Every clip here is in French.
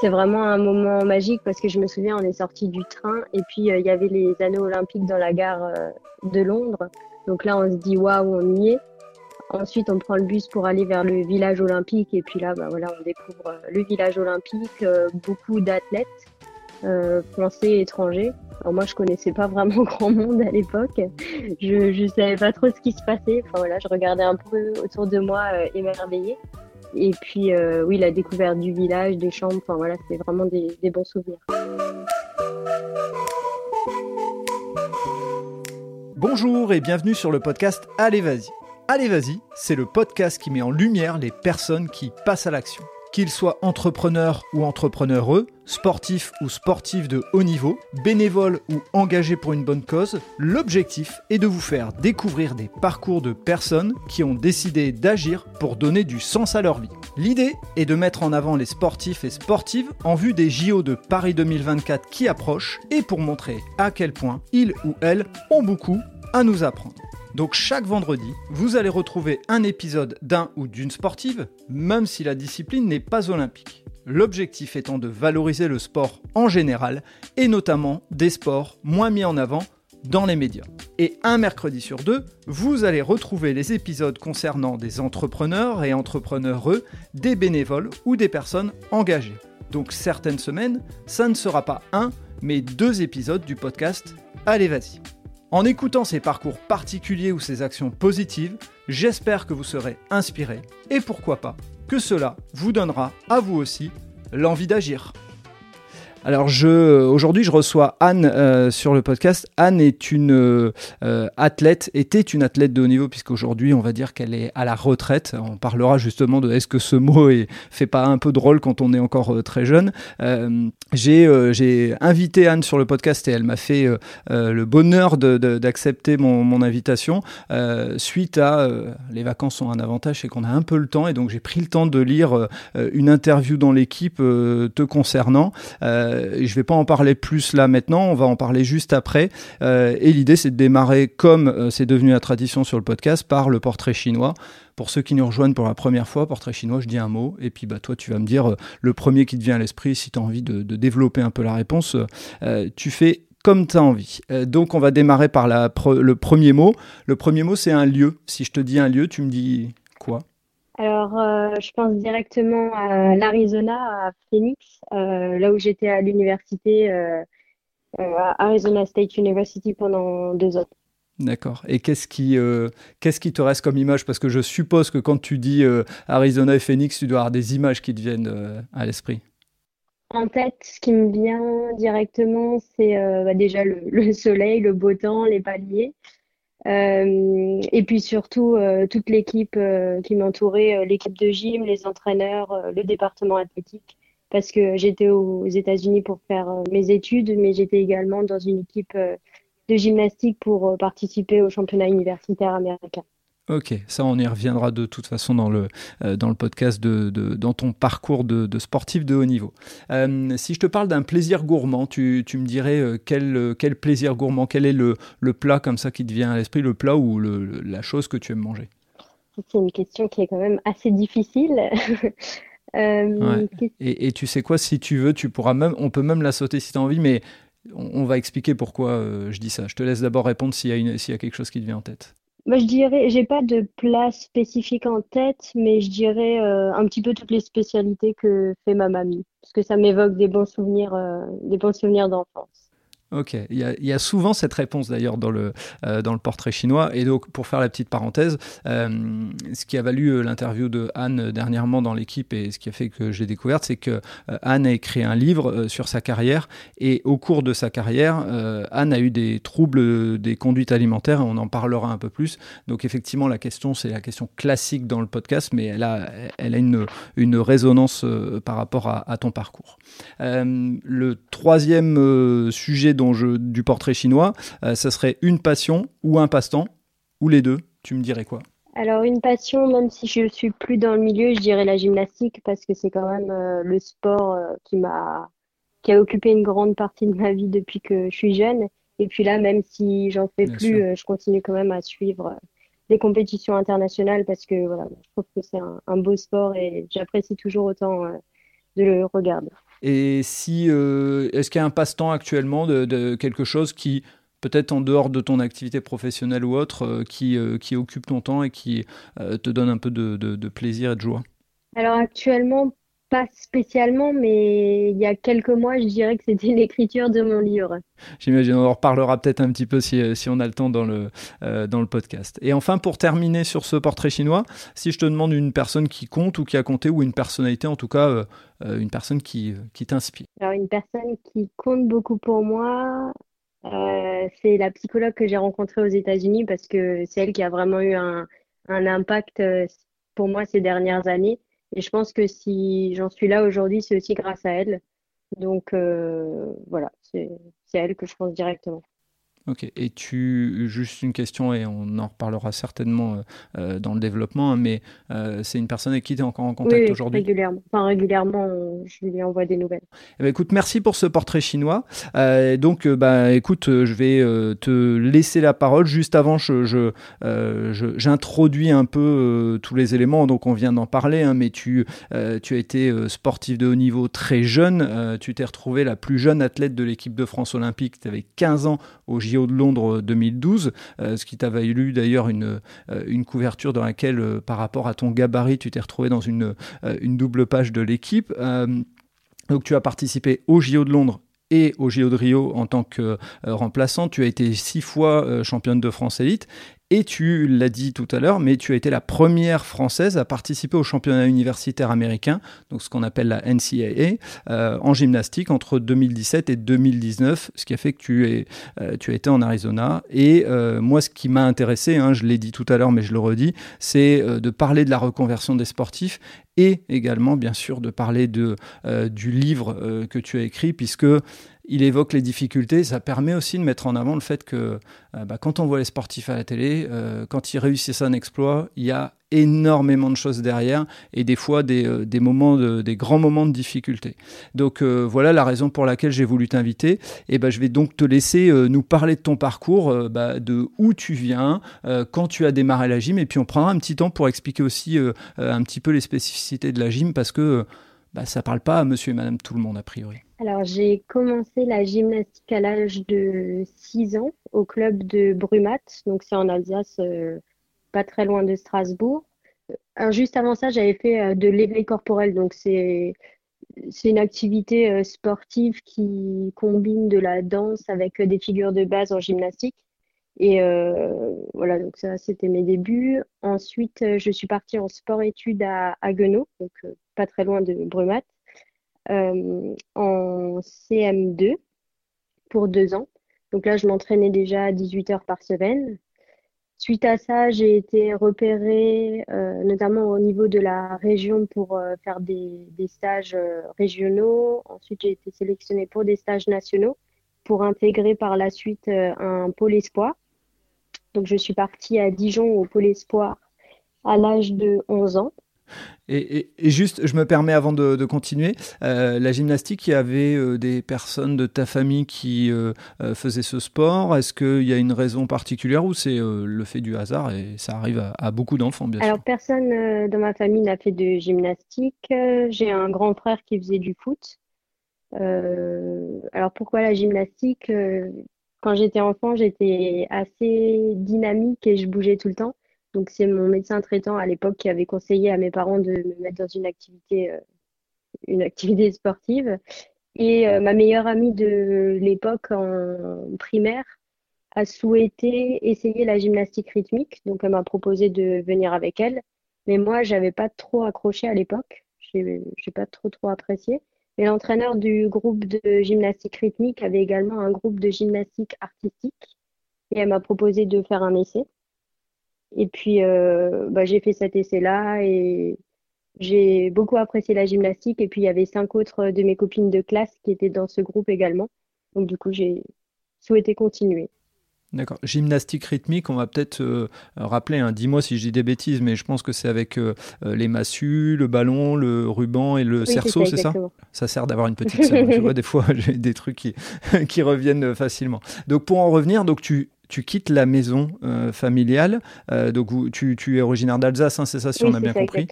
c'est vraiment un moment magique parce que je me souviens, on est sorti du train et puis euh, il y avait les anneaux olympiques dans la gare euh, de Londres. Donc là, on se dit waouh, on y est. Ensuite, on prend le bus pour aller vers le village olympique et puis là, bah, voilà, on découvre euh, le village olympique, beaucoup d'athlètes français étrangers. Alors moi, je connaissais pas vraiment grand monde à l'époque. Je je savais pas trop ce qui se passait. Enfin voilà, je regardais un peu autour de moi émerveillée. Et puis, euh, oui, la découverte du village, des chambres, enfin voilà, c'est vraiment des, des bons souvenirs. Bonjour et bienvenue sur le podcast Allez Vas-y. Allez Vas-y, c'est le podcast qui met en lumière les personnes qui passent à l'action. Qu'ils soient entrepreneurs ou entrepreneureux, sportifs ou sportifs de haut niveau, bénévoles ou engagés pour une bonne cause, l'objectif est de vous faire découvrir des parcours de personnes qui ont décidé d'agir pour donner du sens à leur vie. L'idée est de mettre en avant les sportifs et sportives en vue des JO de Paris 2024 qui approchent et pour montrer à quel point ils ou elles ont beaucoup à nous apprendre. Donc chaque vendredi, vous allez retrouver un épisode d'un ou d'une sportive, même si la discipline n'est pas olympique. L'objectif étant de valoriser le sport en général, et notamment des sports moins mis en avant dans les médias. Et un mercredi sur deux, vous allez retrouver les épisodes concernant des entrepreneurs et entrepreneureux, des bénévoles ou des personnes engagées. Donc certaines semaines, ça ne sera pas un, mais deux épisodes du podcast Allez vas-y. En écoutant ces parcours particuliers ou ces actions positives, j'espère que vous serez inspiré et pourquoi pas que cela vous donnera à vous aussi l'envie d'agir. Alors je, aujourd'hui, je reçois Anne euh, sur le podcast. Anne est une euh, athlète, était une athlète de haut niveau, puisqu'aujourd'hui, on va dire qu'elle est à la retraite. On parlera justement de est-ce que ce mot fait pas un peu drôle quand on est encore euh, très jeune. j'ai, invité Anne sur le podcast et elle m'a fait le bonheur d'accepter mon, invitation. suite à les vacances ont un avantage, c'est qu'on a un peu le temps et donc j'ai pris le temps de lire une interview dans l'équipe te concernant. Euh, je ne vais pas en parler plus là maintenant, on va en parler juste après. Euh, et l'idée, c'est de démarrer, comme euh, c'est devenu la tradition sur le podcast, par le portrait chinois. Pour ceux qui nous rejoignent pour la première fois, portrait chinois, je dis un mot, et puis bah, toi, tu vas me dire le premier qui te vient à l'esprit, si tu as envie de, développer un peu la réponse, tu fais comme tu as envie. donc on va démarrer par le premier mot. Le premier mot, c'est un lieu. Si je te dis un lieu, tu me dis quoi? Alors, euh, je pense directement à l'Arizona, à Phoenix, euh, là où j'étais à l'université, euh, à Arizona State University pendant deux ans. D'accord. Et qu'est-ce qui, qu'est-ce qui te reste comme image? Parce que je suppose que quand tu dis Arizona et Phoenix, tu dois avoir des images qui te viennent à l'esprit. En tête, ce qui me vient directement, c'est bah, déjà le, le, soleil, le beau temps, les palmiers. Euh, et puis surtout, euh, toute l'équipe euh, qui m'entourait, l'équipe de gym, les entraîneurs, le département athlétique, parce que j'étais aux États-Unis pour faire mes études, mais j'étais également dans une équipe de gymnastique pour participer au championnat universitaire américain. Ok, ça on y reviendra de toute façon dans le, euh, dans le podcast, de, de, dans ton parcours de, de, sportif de haut niveau. Euh, si je te parle d'un plaisir gourmand, tu, tu me dirais euh, quel, quel, plaisir gourmand, quel est le, le, plat comme ça qui te vient à l'esprit, le plat ou le, la chose que tu aimes manger? C'est une question qui est quand même assez difficile. et, et, tu sais quoi, si tu veux, tu pourras même, on peut même la sauter si tu as envie, mais on, va expliquer pourquoi je dis ça. Je te laisse d'abord répondre s'il y, y, a quelque chose qui te vient en tête. Moi, je dirais, j'ai pas de plat spécifique en tête, mais je dirais euh, un petit peu toutes les spécialités que fait ma mamie, parce que ça m'évoque des bons souvenirs, euh, des bons souvenirs d'enfance. Ok, il y, a, souvent cette réponse d'ailleurs dans le, euh, dans le portrait chinois. Et donc, pour faire la petite parenthèse, euh, ce qui a valu euh, l'interview de Anne dernièrement dans l'équipe et ce qui a fait que j'ai découvert, c'est que Anne a écrit un livre sur sa carrière. Et au cours de sa carrière, Anne a eu des troubles des conduites alimentaires on en parlera un peu plus. Donc, effectivement, la question, c'est la question classique dans le podcast, mais elle a, elle a une, une résonance par rapport à, à ton parcours. le troisième sujet du portrait chinois, euh, ça serait une passion ou un passe-temps, ou les deux, tu me dirais quoi? Alors une passion, même si je suis plus dans le milieu, je dirais la gymnastique parce que c'est quand même euh, le sport euh, qui m'a qui a occupé une grande partie de ma vie depuis que je suis jeune. Et puis là, même si j'en fais plus, je continue quand même à suivre des compétitions internationales parce que voilà, je trouve que c'est un, un, beau sport et j'apprécie toujours autant de le regarder. Et si, est-ce qu'il y a un passe-temps actuellement de, quelque chose qui, peut-être en dehors de ton activité professionnelle ou autre, qui, qui occupe ton temps et qui te donne un peu de, de plaisir et de joie? Alors actuellement, pas spécialement, mais il y a quelques mois, je dirais que c'était l'écriture de mon livre. J'imagine, on en reparlera peut-être un petit peu si, si, on a le temps dans le, euh, dans le podcast. Et enfin, pour terminer sur ce portrait chinois, si je te demande une personne qui compte ou qui a compté, ou une personnalité, en tout cas, euh, euh, une personne qui, qui t'inspire. Alors, une personne qui compte beaucoup pour moi, c'est la psychologue que j'ai rencontrée aux États-Unis parce que c'est elle qui a vraiment eu un, un impact pour moi ces dernières années. Et je pense que si j'en suis là aujourd'hui, c'est aussi grâce à elle. Donc euh, voilà, c'est elle que je pense directement. Ok, et tu, juste une question, et on en reparlera certainement euh, euh, dans le développement, hein, mais euh, c'est une personne avec qui tu es encore en contact oui, aujourd'hui? régulièrement. Enfin, régulièrement, je lui envoie des nouvelles. Eh ben, écoute, merci pour ce portrait chinois. donc, bah, écoute, je vais te laisser la parole. Juste avant, je, j'introduis un peu tous les éléments, donc on vient d'en parler, hein, mais tu, tu as été sportif de haut niveau très jeune. tu t'es retrouvé la plus jeune athlète de l'équipe de France olympique. Tu avais 15 ans au JO de Londres 2012, euh, ce qui t'a valu d'ailleurs une, euh, une couverture dans laquelle, euh, par rapport à ton gabarit, tu t'es retrouvé dans une, une double page de l'équipe. donc tu as participé au JO de Londres et au JO de Rio en tant que remplaçant. Tu as été six fois championne de France élite et tu l'as dit tout à l'heure, mais tu as été la première française à participer au championnat universitaire américain, donc ce qu'on appelle la NCAA, euh, en gymnastique entre 2017 et 2019, ce qui a fait que tu, euh, as été en Arizona. Et euh, moi, ce qui m'a intéressé, hein, je l'ai dit tout à l'heure, mais je le redis, c'est de parler de la reconversion des sportifs et également, bien sûr, de parler du livre que tu as écrit, puisque il évoque les difficultés. Ça permet aussi de mettre en avant le fait que euh, bah, quand on voit les sportifs à la télé, euh, quand ils réussissent un exploit, il y a énormément de choses derrière et des fois des, euh, moments des grands moments de difficulté. Donc voilà la raison pour laquelle j'ai voulu t'inviter. Et bah, je vais donc te laisser nous parler de ton parcours, bah, de où tu viens, quand tu as démarré la gym et puis on prendra un petit temps pour expliquer aussi un petit peu les spécificités de la gym parce que bah, ça parle pas à monsieur et madame tout le monde a priori. Alors, j'ai commencé la gymnastique à l'âge de 6 ans au club de Brumat. Donc, c'est en Alsace, euh, pas très loin de Strasbourg. Alors, juste avant ça, j'avais fait euh, de l'éveil corporel. Donc, c'est c'est une activité euh, sportive qui combine de la danse avec des figures de base en gymnastique. Et voilà, donc ça, c'était mes débuts. Ensuite, je suis partie en sport-études à Haguenau, donc pas très loin de Brumat. Euh, en CM2 pour deux ans. Donc là, je m'entraînais déjà à 18 heures par semaine. Suite à ça, j'ai été repérée euh, notamment au niveau de la région pour euh, faire des, stages régionaux. Ensuite, j'ai été sélectionnée pour des stages nationaux pour intégrer par la suite un pôle espoir. Donc, je suis partie à Dijon au pôle espoir à l'âge de 11 ans. Et, juste, je me permets avant de, continuer, euh, la gymnastique, il y avait euh, des personnes de ta famille qui euh, faisaient ce sport. Est-ce qu'il y a une raison particulière ou c'est le fait du hasard et ça arrive à, beaucoup d'enfants, bien sûr? Alors, personne dans ma famille n'a fait de gymnastique. J'ai un grand frère qui faisait du foot. alors, pourquoi la gymnastique Quand j'étais enfant, j'étais assez dynamique et je bougeais tout le temps. Donc, c'est mon médecin traitant à l'époque qui avait conseillé à mes parents de me mettre dans une activité, euh, une activité sportive. Et euh, ma meilleure amie de l'époque en primaire a souhaité essayer la gymnastique rythmique. Donc, elle m'a proposé de venir avec elle. Mais moi, j'avais pas trop accroché à l'époque. J'ai, pas trop trop apprécié. Et l'entraîneur du groupe de gymnastique rythmique avait également un groupe de gymnastique artistique. Et elle m'a proposé de faire un essai. Et puis, euh, bah, j'ai fait cet essai-là et j'ai beaucoup apprécié la gymnastique. Et puis, il y avait cinq autres de mes copines de classe qui étaient dans ce groupe également. Donc, du coup, j'ai souhaité continuer. D'accord. Gymnastique rythmique, on va peut-être euh, rappeler, hein, dis-moi si je dis des bêtises, mais je pense que c'est avec euh, les massues, le ballon, le ruban et le cerceau, c'est ça Ça sert d'avoir une petite sœur. tu vois, des fois, j'ai des trucs qui, qui reviennent facilement. Donc, pour en revenir, donc tu, tu quittes la maison euh, familiale. Euh, donc, tu, es originaire d'Alsace, hein, c'est ça, si on a bien compris.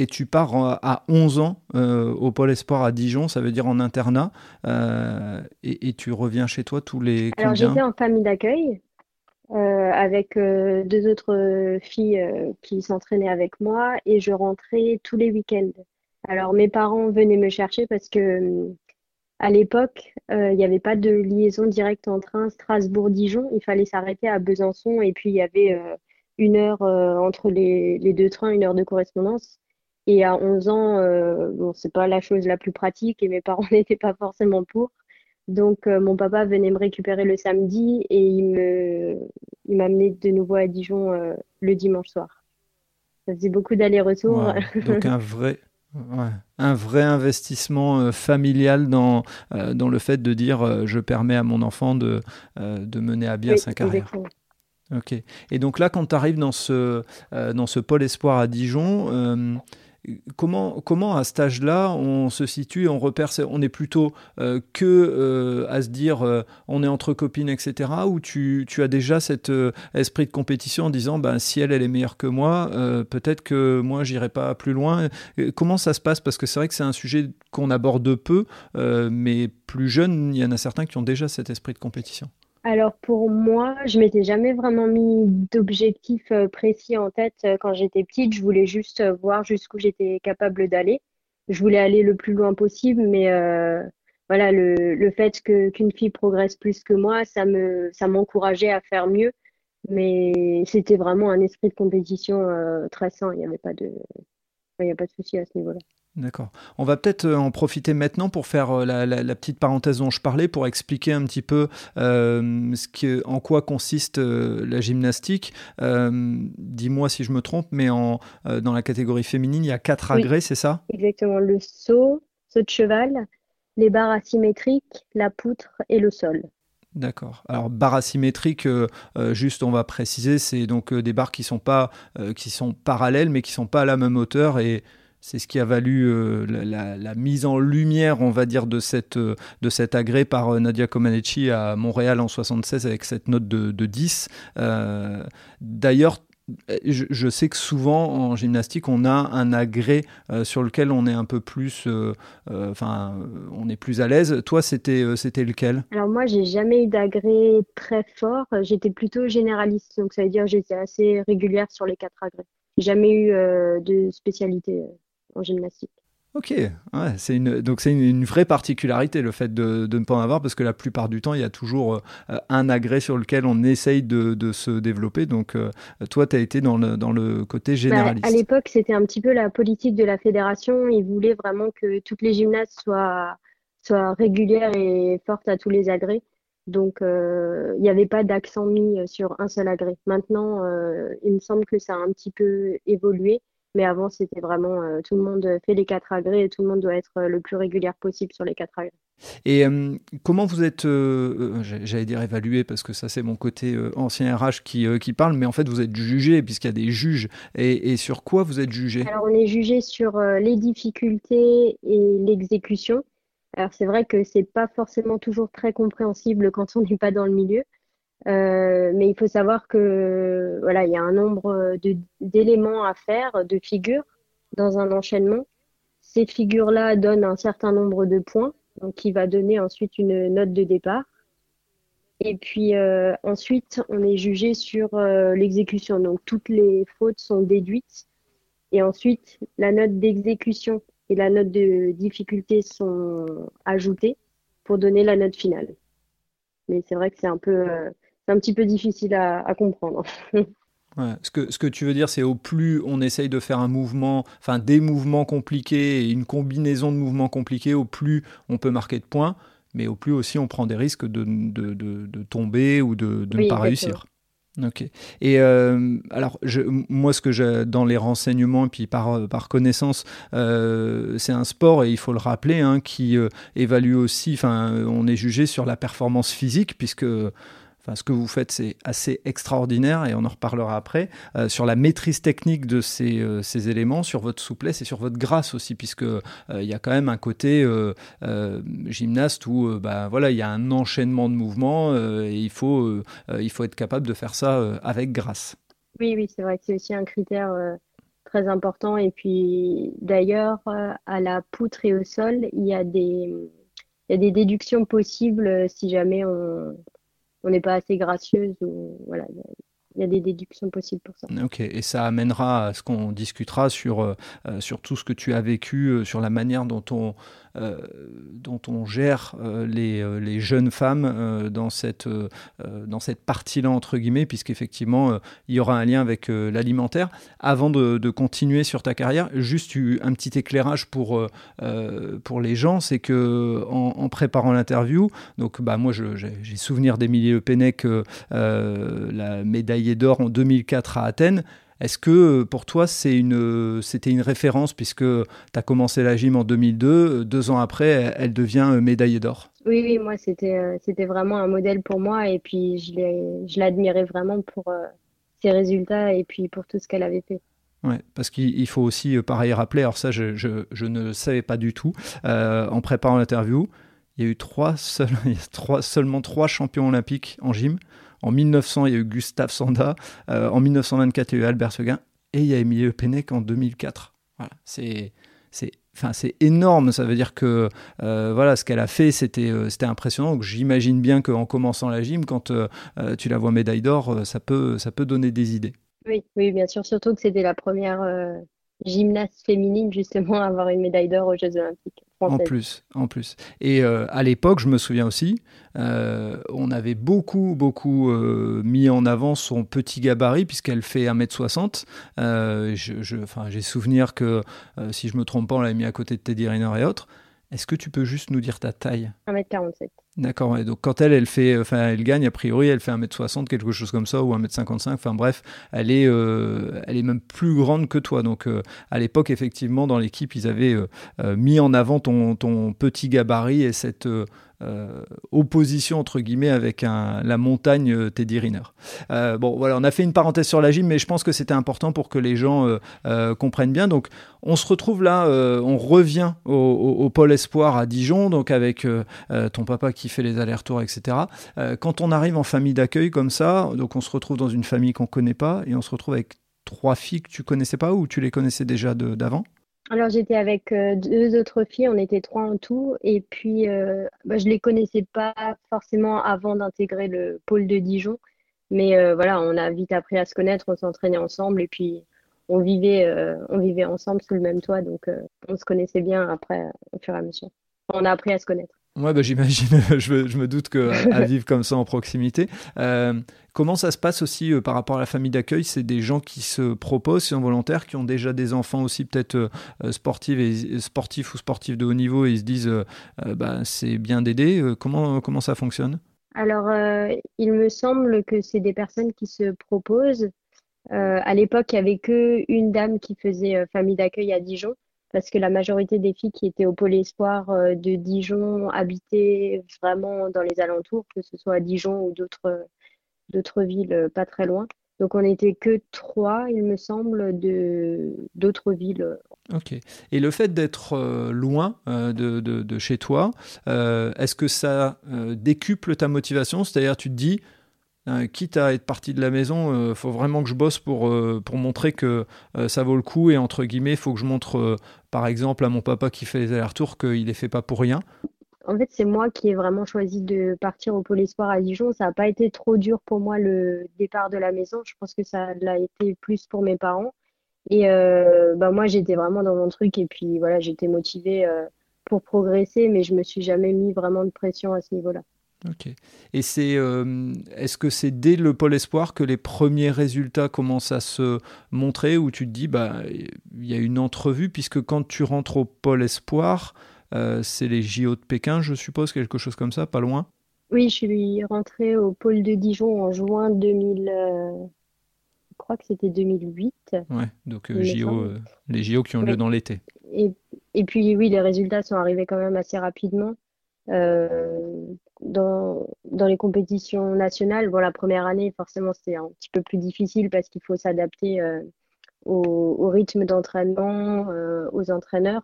Et tu pars à 11 ans au Pôle Espoir à Dijon, ça veut dire en internat, et, tu reviens chez toi tous les. Alors j'étais en famille d'accueil. avec deux autres filles qui s'entraînaient avec moi et je rentrais tous les week-ends. Alors mes parents venaient me chercher parce que à l'époque, il n'y avait pas de liaison directe en train Strasbourg-Dijon. Il fallait s'arrêter à Besançon et puis il y avait une heure euh, entre les, deux trains, une heure de correspondance. Et à 11 ans, euh, bon, c'est pas la chose la plus pratique et mes parents n'étaient pas forcément pour. Donc, euh, mon papa venait me récupérer le samedi et il me, il m'amenait de nouveau à Dijon le dimanche soir. Ça faisait beaucoup d'allers-retours. donc, un vrai, un vrai investissement familial dans, dans le fait de dire je permets à mon enfant de, de mener à bien sa carrière. Ok. Et donc là, quand tu arrives dans ce, euh, dans ce pôle espoir à Dijon, euh, comment, comment à cet âge-là, on se situe, on repère, on est plutôt euh, que à se dire on est entre copines, etc. Ou tu, tu as déjà cet esprit de compétition en disant ben, si elle, elle est meilleure que moi, peut-être que moi, j'irai pas plus loin. comment ça se passe? Parce que c'est vrai que c'est un sujet qu'on aborde peu, mais plus jeune, il y en a certains qui ont déjà cet esprit de compétition. Alors pour moi, je m'étais jamais vraiment mis d'objectif euh, précis en tête euh, quand j'étais petite. Je voulais juste euh, voir jusqu'où j'étais capable d'aller. Je voulais aller le plus loin possible, mais voilà, le, le fait que qu'une fille progresse plus que moi, ça me ça m'encourageait à faire mieux. Mais c'était vraiment un esprit de compétition très sain. Il n'y avait pas de il y a pas de souci à ce niveau-là. D'accord. On va peut-être euh, en profiter maintenant pour faire euh, la, petite parenthèse dont je parlais, pour expliquer un petit peu euh, ce que, en quoi consiste la gymnastique. Dis-moi si je me trompe, mais en, dans la catégorie féminine, il y a quatre agrès, c'est ça? Exactement. Le saut, saut de cheval, les barres asymétriques, la poutre et le sol. D'accord. Alors barres asymétriques, juste on va préciser, c'est donc des barres qui sont pas qui sont parallèles mais qui sont pas à la même hauteur et c'est ce qui a valu euh, la, mise en lumière, on va dire, de, cette, euh, de cet agrès par euh, Nadia Comaneci à Montréal en 76 avec cette note de, 10. D'ailleurs, je, sais que souvent en gymnastique, on a un agrès sur lequel on est un peu plus, enfin, on est plus à l'aise. Toi, c'était c'était lequel? Alors moi, j'ai jamais eu d'agrès très fort. J'étais plutôt généraliste, donc ça veut dire j'étais assez régulière sur les quatre agrès. Jamais eu de spécialité en gymnastique. Ok, ouais, c'est une, donc c'est une, vraie particularité le fait de, de, ne pas en avoir parce que la plupart du temps il y a toujours euh, un agrès sur lequel on essaye de, de se développer. Donc euh, toi tu as été dans le, dans le côté bah, généraliste. à l'époque c'était un petit peu la politique de la fédération. Ils voulaient vraiment que toutes les gymnastes soient, soient régulières et fortes à tous les agrès. Donc euh, il n'y avait pas d'accent mis sur un seul agrès. Maintenant il me semble que ça a un petit peu évolué mais avant, c'était vraiment euh, tout le monde fait les quatre agrès et tout le monde doit être euh, le plus régulier possible sur les quatre agrès. Et euh, comment vous êtes, j'allais dire évalué parce que ça c'est mon côté ancien RH qui, qui parle, mais en fait vous êtes jugé puisqu'il y a des juges. Et, et, sur quoi vous êtes jugé? Alors on est jugé sur les difficultés et l'exécution. Alors c'est vrai que c'est pas forcément toujours très compréhensible quand on n'est pas dans le milieu. Euh, mais il faut savoir que voilà, il y a un nombre d'éléments à faire, de figures dans un enchaînement. Ces figures-là donnent un certain nombre de points, donc qui va donner ensuite une note de départ. Et puis euh, ensuite, on est jugé sur euh, l'exécution. Donc toutes les fautes sont déduites. Et ensuite, la note d'exécution et la note de difficulté sont ajoutées pour donner la note finale. Mais c'est vrai que c'est un peu un petit peu difficile à, comprendre. Ce, que, ce que tu veux dire, c'est au plus on essaye de faire un mouvement, enfin des mouvements compliqués et une combinaison de mouvements compliqués, au plus on peut marquer de points, mais au plus aussi on prend des risques de, de, de, tomber ou de, ne pas réussir. Ok. Et euh, alors, je, moi, ce que j'ai dans les renseignements et puis par, par connaissance, euh, c'est un sport et il faut le rappeler, hein, qui euh, évalue aussi. Enfin, on est jugé sur la performance physique puisque Enfin, ce que vous faites, c'est assez extraordinaire et on en reparlera après. Euh, sur la maîtrise technique de ces, euh, ces, éléments, sur votre souplesse et sur votre grâce aussi, puisque euh, il y a quand même un côté gymnaste où bah, voilà, il y a un enchaînement de mouvements et il faut, il faut être capable de faire ça avec grâce. Oui, oui, c'est vrai que c'est aussi un critère très important. Et puis d'ailleurs, à la poutre et au sol, il y a des, il y a des déductions possibles si jamais on n'est pas assez gracieuse ou voilà, il y a des déductions possibles pour ça. Ok, et ça amènera à ce qu'on discutera sur, euh, sur tout ce que tu as vécu, euh, sur la manière dont on, euh, dont on gère euh, les, euh, les, jeunes femmes dans cette, dans cette partie-là, entre guillemets, puisqu'effectivement, il y aura un lien avec l'alimentaire. Avant de, de, continuer sur ta carrière, juste un petit éclairage pour, pour les gens, c'est que en, préparant l'interview, donc bah, moi j'ai souvenir d'Emilie Le Pennec, la médaillée d'or en 2004 à Athènes. Est-ce que euh, pour toi, c'est une, euh, c'était une référence puisque tu as commencé la gym en 2002, euh, deux ans après, elle devient médaillée d'or? Oui, oui, moi, c'était, c'était vraiment un modèle pour moi et puis je, l'admirais vraiment pour ses résultats et puis pour tout ce qu'elle avait fait. Ouais, parce qu'il faut aussi, pareil, rappeler, alors ça, je, je, ne savais pas du tout, en préparant l'interview, il y a eu trois, trois, seulement trois champions olympiques en gym. En 1900, il y a eu Gustave Sanda. Euh, en 1924, il y a eu Albert Seguin. Et il y a Émilie Pennec en 2004. Voilà, c'est enfin c'est énorme ça veut dire que euh, voilà ce qu'elle a fait c'était euh, c'était impressionnant j'imagine bien qu'en commençant la gym quand tu la vois médaille d'or ça peut ça peut donner des idées oui oui bien sûr surtout que c'était la première gymnaste féminine justement à avoir une médaille d'or aux Jeux Olympiques. En plus, en plus. Et euh, à l'époque, je me souviens aussi, euh, on avait beaucoup, beaucoup euh, mis en avant son petit gabarit, puisqu'elle fait 1m60. J'ai souvenir que, si je me trompe pas, on l'avait mis à côté de Teddy Riner et autres. Est-ce que tu peux juste nous dire ta taille? 1m47. D'accord, donc quand elle, elle fait, enfin, elle gagne, a priori, elle fait 1m60, quelque chose comme ça, ou 1m55, enfin bref, elle est, euh, elle est même plus grande que toi. Donc euh, à l'époque, effectivement, dans l'équipe, ils avaient euh, mis en avant ton, ton petit gabarit et cette euh, opposition entre guillemets avec un, la montagne euh, Teddy Riner. Euh, bon voilà, on a fait une parenthèse sur la gym, mais je pense que c'était important pour que les gens comprennent bien. Donc on se retrouve là, on revient au, au, pôle espoir à Dijon, donc avec ton papa qui fait les allers-retours, etc. quand on arrive en famille d'accueil comme ça, donc on se retrouve dans une famille qu'on connaît pas et on se retrouve avec trois filles que tu connaissais pas ou tu les connaissais déjà d'avant? Alors j'étais avec euh, deux autres filles, on était trois en tout, et puis euh, bah, je les connaissais pas forcément avant d'intégrer le pôle de Dijon, mais euh, voilà, on a vite appris à se connaître, on s'entraînait ensemble, et puis on vivait, on vivait ensemble sous le même toit, donc on se connaissait bien après au fur et à mesure. On a appris à se connaître. Ouais, bah, j'imagine, je, je, me doute que à vivre comme ça en proximité. Euh, comment ça se passe aussi euh, par rapport à la famille d'accueil? C'est des gens qui se proposent, qui sont volontaires, qui ont déjà des enfants aussi peut-être euh, sportifs, et, sportifs ou sportifs de haut niveau et ils se disent bah, c'est bien d'aider. comment, comment ça fonctionne? Alors, il me semble que c'est des personnes qui se proposent. à l'époque, il n'y avait qu'une dame qui faisait famille d'accueil à Dijon parce que la majorité des filles qui étaient au pôle espoir euh, de Dijon habitaient vraiment dans les alentours, que ce soit à Dijon ou d'autres d'autres villes euh, pas très loin. Donc on n'était que trois, il me semble, de d'autres villes. Ok. Et le fait d'être euh, loin de, de, chez toi, est-ce que ça décuple ta motivation? C'est-à-dire, tu te dis, euh, quitte à être parti de la maison, euh, faut vraiment que je bosse pour, euh, pour montrer que ça vaut le coup et entre guillemets, il faut que je montre par exemple à mon papa qui fait les allers-retours qu'il les fait pas pour rien. En fait, c'est moi qui ai vraiment choisi de partir au Pôle Espoir à Dijon. Ça n'a pas été trop dur pour moi le départ de la maison. Je pense que ça l'a été plus pour mes parents. Et bah moi, j'étais vraiment dans mon truc et puis voilà, j'étais motivée pour progresser, mais je me suis jamais mis vraiment de pression à ce niveau-là. Ok. Et c'est, euh, est-ce que c'est dès le pôle espoir que les premiers résultats commencent à se montrer, où tu te dis, bah, il y a une entrevue, puisque quand tu rentres au pôle espoir, euh, c'est les JO de Pékin, je suppose, quelque chose comme ça, pas loin? Oui, je suis rentrée au pôle de Dijon en juin 2000. Euh, je crois que c'était 2008. Ouais, donc JO, les JO qui ont lieu dans l'été. Et, et puis oui, les résultats sont arrivés quand même assez rapidement. Euh, dans, dans les compétitions nationales, bon, la première année, forcément, c'est un petit peu plus difficile parce qu'il faut s'adapter euh, au, rythme d'entraînement, euh, aux entraîneurs.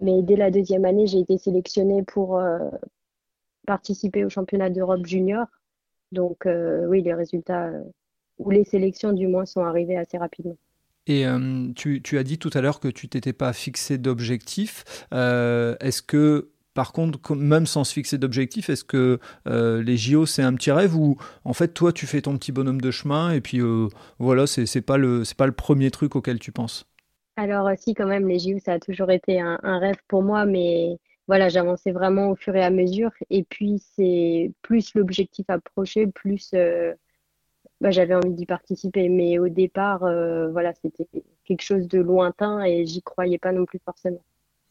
Mais dès la deuxième année, j'ai été sélectionnée pour participer au championnat d'Europe junior. Donc, oui, les résultats, ou les sélections du moins, sont arrivés assez rapidement. Et tu, tu, as dit tout à l'heure que tu t'étais pas fixé d'objectif. Est-ce que par contre, même sans se fixer d'objectif, est-ce que euh, les JO c'est un petit rêve ou en fait toi tu fais ton petit bonhomme de chemin et puis euh, voilà c'est pas le pas le premier truc auquel tu penses? Alors si quand même les JO ça a toujours été un, rêve pour moi mais voilà j'avançais vraiment au fur et à mesure et puis c'est plus l'objectif approché plus euh, bah, j'avais envie d'y participer mais au départ voilà c'était quelque chose de lointain et j'y croyais pas non plus forcément.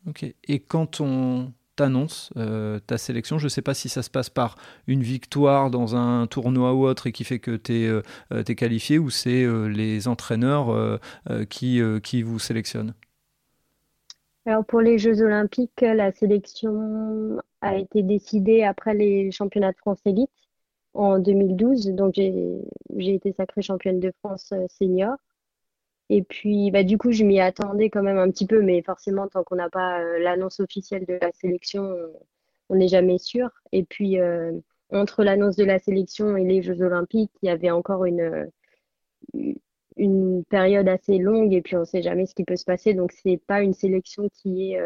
Ok et quand on t'annonce euh, ta sélection. Je ne sais pas si ça se passe par une victoire dans un tournoi ou autre et qui fait que tu es, euh, euh, qualifié ou c'est les entraîneurs qui, qui vous sélectionnent alors pour les Jeux Olympiques, la sélection a été décidée après les championnats de France élite en 2012. Donc j'ai été sacrée championne de France senior. Et puis, bah, du coup, je m'y attendais quand même un petit peu, mais forcément, tant qu'on n'a pas euh, l'annonce officielle de la sélection, on n'est jamais sûr. Et puis, euh, entre l'annonce de la sélection et les Jeux Olympiques, il y avait encore une, euh, une période assez longue, et puis on ne sait jamais ce qui peut se passer. Donc, ce n'est pas une sélection qui est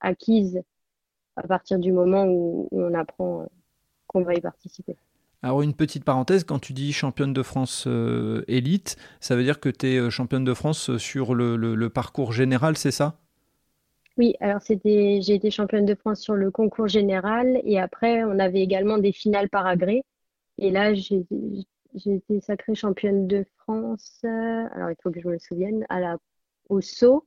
acquise à partir du moment où on apprend qu'on va y participer. Alors une petite parenthèse, quand tu dis championne de France euh, élite, ça veut dire que tu es euh, championne de France sur le, parcours général, c'est ça? Oui, alors j'ai été championne de France sur le concours général et après on avait également des finales par agrès. Et là j'ai été sacrée championne de France, euh, alors il faut que je me souvienne, à la, au saut,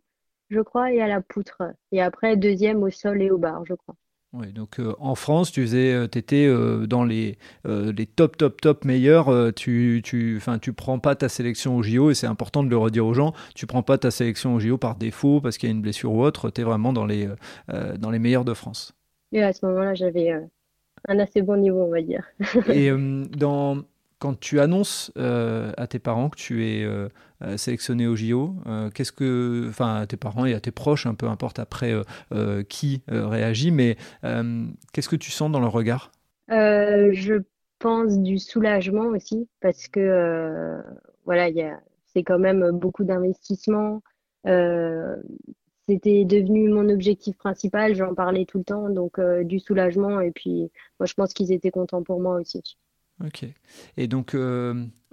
je crois, et à la poutre. Et après deuxième au sol et au bar, je crois. Oui, donc euh, en France, tu faisais, euh, étais euh, dans les, les top, top, top meilleurs. tu, tu, tu prends pas ta sélection au JO et c'est important de le redire aux gens. Tu prends pas ta sélection au JO par défaut parce qu'il y a une blessure ou autre. Tu es vraiment dans les, dans les meilleurs de France. Et à ce moment-là, j'avais un assez bon niveau, on va dire. et dans, quand tu annonces à tes parents que tu es euh, sélectionné au JO. Euh, qu'est-ce que, enfin, à tes parents et à tes proches, peu importe après euh, qui réagit, mais qu'est-ce que tu sens dans le regard? Je pense du soulagement aussi, parce que voilà, c'est quand même beaucoup d'investissement. c'était devenu mon objectif principal, j'en parlais tout le temps, donc du soulagement. Et puis, moi, je pense qu'ils étaient contents pour moi aussi. Ok. Et donc,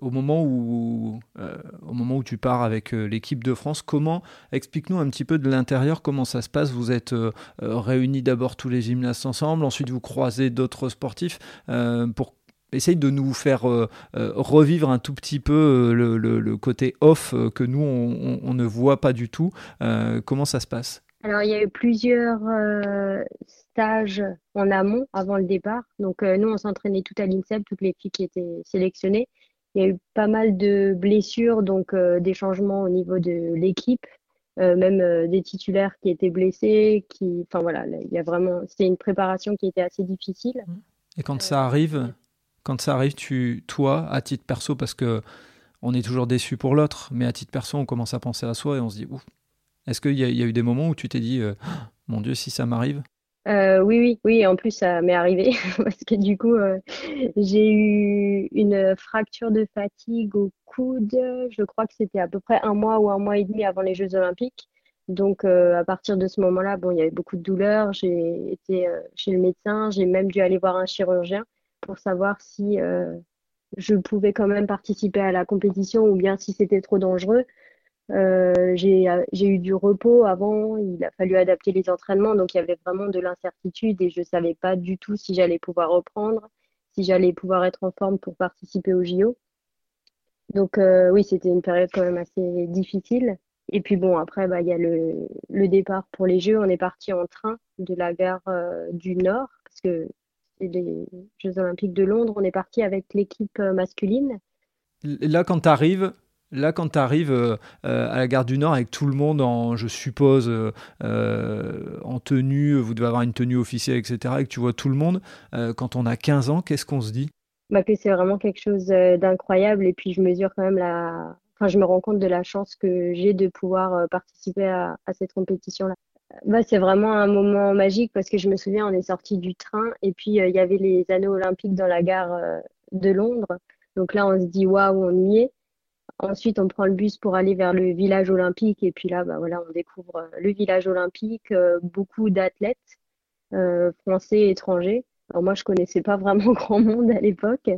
au moment où, euh, au moment où tu pars avec euh, l'équipe de France, comment explique-nous un petit peu de l'intérieur comment ça se passe? Vous êtes euh, réunis d'abord tous les gymnastes ensemble, ensuite vous croisez d'autres sportifs pour essayer de nous faire revivre un tout petit peu le, côté off que nous on, ne voit pas du tout. comment ça se passe? Alors, il y a eu plusieurs stages en amont avant le départ. Donc, nous, on s'entraînait tout à l'INSEP, toutes les filles qui étaient sélectionnées. Il y a eu pas mal de blessures, donc euh, des changements au niveau de l'équipe, euh, même euh, des titulaires qui étaient blessés. Qui, enfin voilà, il y a vraiment, c'était une préparation qui était assez difficile. Et quand ça arrive, quand ça arrive, tu, toi, à titre perso, parce que on est toujours déçu pour l'autre, mais à titre perso, on commence à penser à soi et on se dit, ouf. Est-ce qu'il y, a eu des moments où tu t'es dit, mon Dieu, si ça m'arrive? Euh, oui, oui, oui, en plus ça m'est arrivé parce que du coup euh, j'ai eu une fracture de fatigue au coude, je crois que c'était à peu près un mois ou un mois et demi avant les Jeux Olympiques. Donc euh, à partir de ce moment-là, bon, il y avait beaucoup de douleurs, j'ai été chez le médecin, j'ai même dû aller voir un chirurgien pour savoir si je pouvais quand même participer à la compétition ou bien si c'était trop dangereux. Euh, j'ai eu du repos avant, il a fallu adapter les entraînements, donc il y avait vraiment de l'incertitude et je ne savais pas du tout si j'allais pouvoir reprendre, si j'allais pouvoir être en forme pour participer au JO. Donc euh, oui, c'était une période quand même assez difficile. Et puis bon, après, bah, il y a le, le, départ pour les Jeux. On est parti en train de la gare euh, du Nord, parce que c'est les Jeux Olympiques de Londres. On est parti avec l'équipe masculine. Là, quand tu arrives, Là, quand tu arrives euh, euh, à la gare du Nord avec tout le monde, je suppose, euh, en tenue, vous devez avoir une tenue officielle, etc., et que tu vois tout le monde, quand on a 15 ans, qu'est-ce qu'on se dit? Bah, Que c'est vraiment quelque chose d'incroyable. Et puis, je mesure quand même la. Enfin, je me rends compte de la chance que j'ai de pouvoir participer à, cette compétition-là. Bah, c'est vraiment un moment magique parce que je me souviens, on est sorti du train et puis il y avait les anneaux olympiques dans la gare de Londres. Donc là, on se dit waouh, on y est Ensuite, on prend le bus pour aller vers le village olympique. Et puis là, bah, voilà, on découvre le village olympique, beaucoup d'athlètes français et étrangers. Alors moi, je connaissais pas vraiment grand monde à l'époque.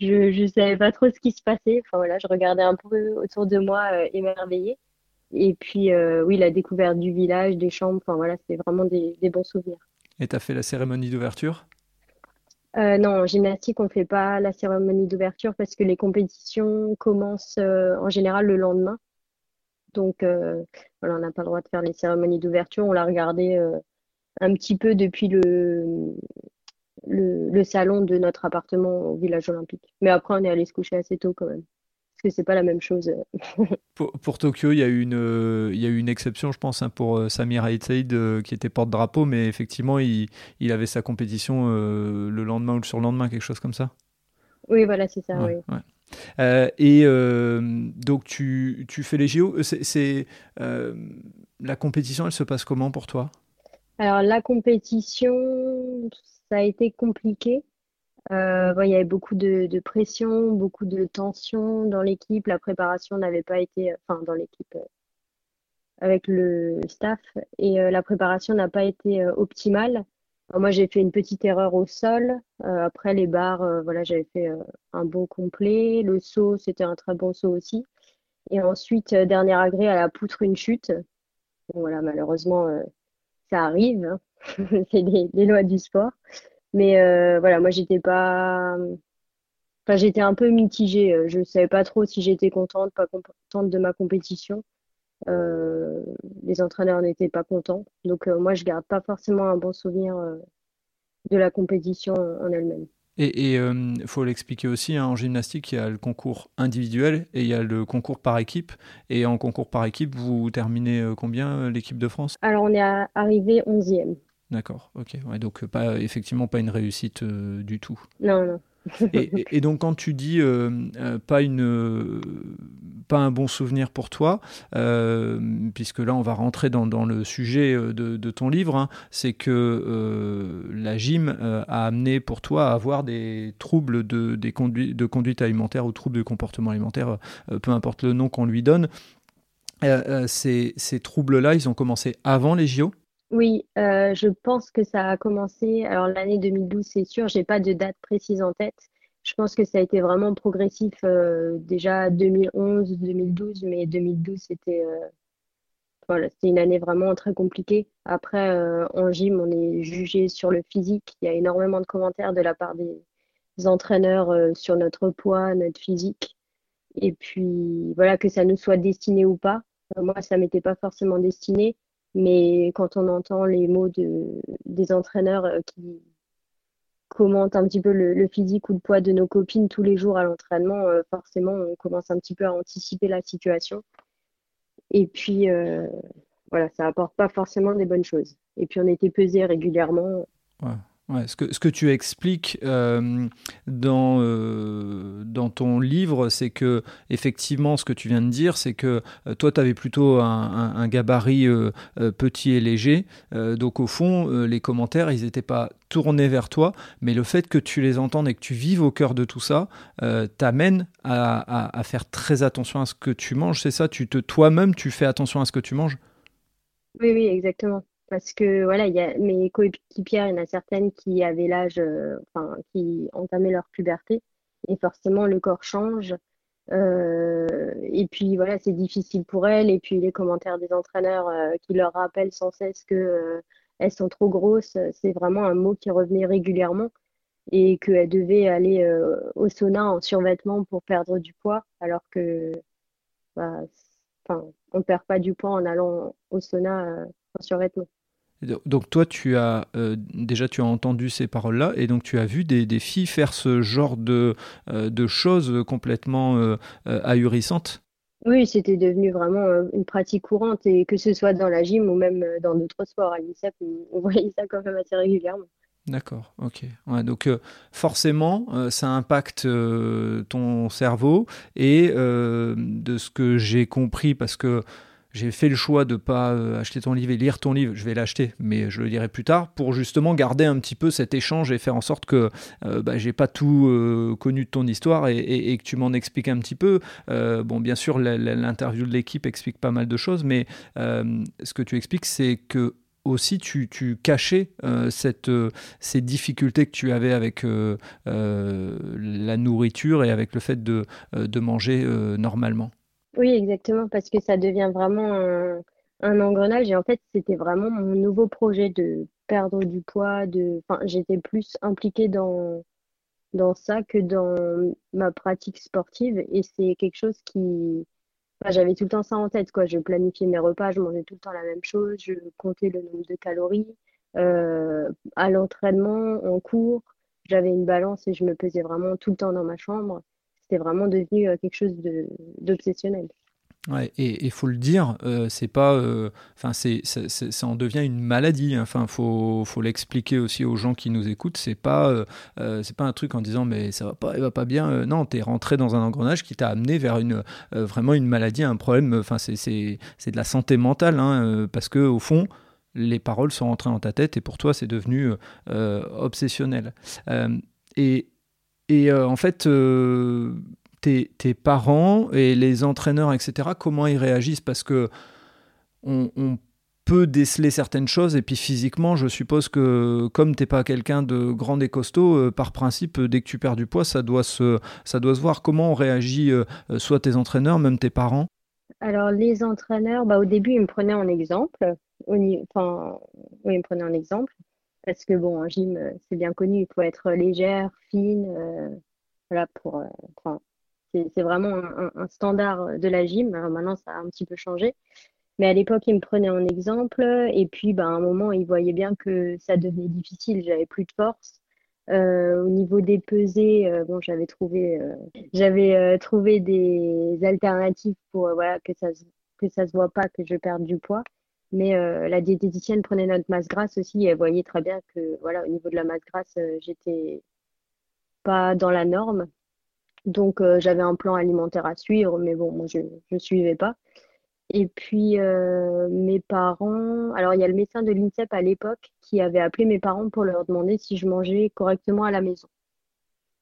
Je je savais pas trop ce qui se passait. Enfin voilà, je regardais un peu autour de moi, euh, émerveillée. Et puis euh, oui, la découverte du village, des chambres. Enfin voilà, c'était vraiment des, des bons souvenirs. Et tu as fait la cérémonie d'ouverture? Euh, non, en gymnastique, on fait pas la cérémonie d'ouverture parce que les compétitions commencent euh, en général le lendemain. Donc, euh, voilà, on n'a pas le droit de faire les cérémonies d'ouverture. On l'a regardé un petit peu depuis le, le, salon de notre appartement au village olympique. Mais après, on est allé se coucher assez tôt quand même. Que c'est pas la même chose. pour, Tokyo, il y, a eu une, il y a eu une exception, je pense, hein, pour euh, Samir Haït euh, qui était porte-drapeau, mais effectivement, il, il, avait sa compétition euh, le lendemain ou le surlendemain, quelque chose comme ça. Oui, voilà, c'est ça. oui. et donc, tu, tu, fais les JO. C'est, la compétition, elle se passe comment pour toi? Alors, la compétition, ça a été compliqué. Euh, il y avait beaucoup de, pression, beaucoup de tension dans l'équipe. La préparation n'avait pas été, enfin dans l'équipe euh, avec le staff, et euh, la préparation n'a pas été optimale. moi, j'ai fait une petite erreur au sol. après les barres, voilà, j'avais fait un bon complet. Le saut, c'était un très bon saut aussi. Et ensuite, dernier agré à la poutre, une chute. voilà, malheureusement, ça arrive. Hein. c'est des, lois du sport. Mais euh, voilà, moi, j'étais pas. Enfin, j'étais un peu mitigée. Euh, je ne savais pas trop si j'étais contente, pas contente de ma compétition. Euh, les entraîneurs n'étaient pas contents. Donc, moi, je garde pas forcément un bon souvenir de la compétition en elle-même. Et il faut l'expliquer aussi, hein, en gymnastique, il y a le concours individuel et il y a le concours par équipe. Et en concours par équipe, vous terminez combien l'équipe de France? Alors on est arrivé 11e. D'accord, ok. donc pas, effectivement pas une réussite euh, du tout. Non, non. et, donc quand tu dis euh, euh, pas une pas un bon souvenir pour toi, puisque là on va rentrer dans, le sujet de, ton livre, hein, c'est que la gym a amené pour toi à avoir des troubles de, des de conduite alimentaire ou troubles de comportement alimentaire, peu importe le nom qu'on lui donne. ces, ces troubles-là, ils ont commencé avant les JO oui, euh, je pense que ça a commencé. Alors l'année 2012, c'est sûr, j'ai pas de date précise en tête. Je pense que ça a été vraiment progressif euh, déjà 2011, 2012, mais 2012 c'était euh, voilà, c'était une année vraiment très compliquée. Après, en gym, on est jugé sur le physique. Il y a énormément de commentaires de la part des entraîneurs sur notre poids, notre physique. Et puis voilà, que ça nous soit destiné ou pas. moi, ça m'était pas forcément destiné. Mais quand on entend les mots de, des entraîneurs euh, qui commentent un petit peu le, physique ou le poids de nos copines tous les jours à l'entraînement, euh, forcément, on commence un petit peu à anticiper la situation. Et puis, euh, voilà, ça apporte pas forcément des bonnes choses. Et puis, on était pesé régulièrement. Ce, que, tu expliques euh, dans, euh, dans ton livre, c'est que effectivement, ce que tu viens de dire, c'est que euh, toi, tu avais plutôt un, gabarit petit et léger. donc, au fond, les commentaires, ils n'étaient pas tournés vers toi, mais le fait que tu les entendes et que tu vives au cœur de tout ça, t'amène à, à, faire très attention à ce que tu manges. C'est ça tu te, Toi-même, tu fais attention à ce que tu manges? Oui, oui, exactement parce que voilà, mes coéquipières, il y en a certaines qui avaient l'âge, euh, enfin, qui entamaient leur puberté, et forcément le corps change. Euh, et puis voilà, c'est difficile pour elles. Et puis les commentaires des entraîneurs euh, qui leur rappellent sans cesse que elles sont trop grosses, c'est vraiment un mot qui revenait régulièrement et qu'elles devaient aller au sauna en survêtement pour perdre du poids, alors que bah, on ne perd pas du poids en allant au sauna en survêtement. Donc toi, tu as euh, déjà tu as entendu ces paroles-là et donc tu as vu des, filles faire ce genre de, euh, de choses complètement euh, ahurissantes? Oui, c'était devenu vraiment une pratique courante et que ce soit dans la gym ou même dans d'autres sports à l'INSEP, on, voyait ça quand même assez régulièrement. D'accord, ok. donc forcément, ça impacte ton cerveau et de ce que j'ai compris, parce que j'ai fait le choix de pas euh, acheter ton livre et lire ton livre. Je vais l'acheter, mais je le lirai plus tard pour justement garder un petit peu cet échange et faire en sorte que euh, bah, j'ai pas tout euh, connu de ton histoire et, que tu m'en expliques un petit peu. bon, bien sûr, l'interview de l'équipe explique pas mal de choses, mais ce que tu expliques, c'est que aussi tu, cachais cette, ces difficultés que tu avais avec la nourriture et avec le fait de, de manger normalement. Oui, exactement, parce que ça devient vraiment un, engrenage. Et en fait, c'était vraiment mon nouveau projet de perdre du poids. De... Enfin, j'étais plus impliquée dans, dans ça que dans ma pratique sportive. Et c'est quelque chose qui... j'avais tout le temps ça en tête, quoi. Je planifiais mes repas, je mangeais tout le temps la même chose, je comptais le nombre de calories. Euh, à l'entraînement, en cours, j'avais une balance et je me pesais vraiment tout le temps dans ma chambre c'était vraiment devenu euh, quelque chose d'obsessionnel. Ouais, et il faut le dire, euh, c'est pas, euh, enfin c'est, ça en devient une maladie. Hein. Enfin, faut, faut l'expliquer aussi aux gens qui nous écoutent. C'est pas, c'est pas un truc en disant mais ça va pas, elle va pas bien. non, tu es rentré dans un engrenage qui t'a amené vers une, vraiment une maladie, un problème. Enfin, c'est, c'est, de la santé mentale, hein, parce que au fond, les paroles sont rentrées dans ta tête et pour toi, c'est devenu obsessionnel. et et euh, en fait, euh, tes, parents et les entraîneurs, etc., comment ils réagissent? Parce que on, peut déceler certaines choses, et puis physiquement, je suppose que comme tu n'es pas quelqu'un de grand et costaud, euh, par principe, dès que tu perds du poids, ça doit se, ça doit se voir. Comment on réagit, soit tes entraîneurs, même tes parents? Alors, les entraîneurs, bah, au début, ils me prenaient en exemple. Oui, ils me prenaient en exemple. Parce que bon, en gym, euh, c'est bien connu, il faut être légère, fine. Euh, voilà, pour, euh, c'est vraiment un, standard de la gym. Maintenant, ça a un petit peu changé. Mais à l'époque, il me prenait en exemple. Et puis, ben, à un moment, il voyait bien que ça devenait difficile. J'avais plus de force. au niveau des pesées, bon, j'avais trouvé, j'avais trouvé des alternatives pour voilà, que ça ça se voit pas que je perde du poids. Mais euh, la diététicienne prenait notre masse grasse aussi et elle voyait très bien que voilà, au niveau de la masse grasse, euh, j'étais pas dans la norme. Donc euh, j'avais un plan alimentaire à suivre, mais bon, moi je ne suivais pas. Et puis mes parents, alors il y a le médecin de l'INSEP à l'époque qui avait appelé mes parents pour leur demander si je mangeais correctement à la maison.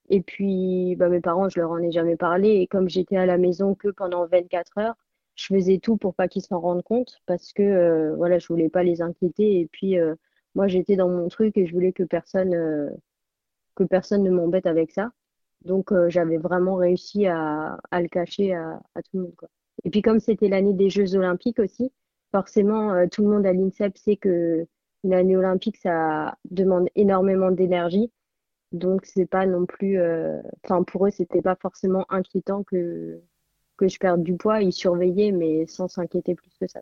Et puis bah, mes parents, je leur en ai jamais parlé. Et comme j'étais à la maison que pendant 24 heures, je faisais tout pour pas qu'ils s'en rendent compte parce que euh, voilà, je voulais pas les inquiéter et puis euh, moi j'étais dans mon truc et je voulais que personne euh, que personne ne m'embête avec ça. Donc j'avais vraiment réussi à, à le cacher à, à, tout le monde quoi. Et puis comme c'était l'année des Jeux olympiques aussi, forcément tout le monde à l'INSEP sait que une année olympique ça demande énormément d'énergie. Donc c'est pas non plus enfin pour eux c'était pas forcément inquiétant que que je perde du poids, ils surveillaient, mais sans s'inquiéter plus que ça.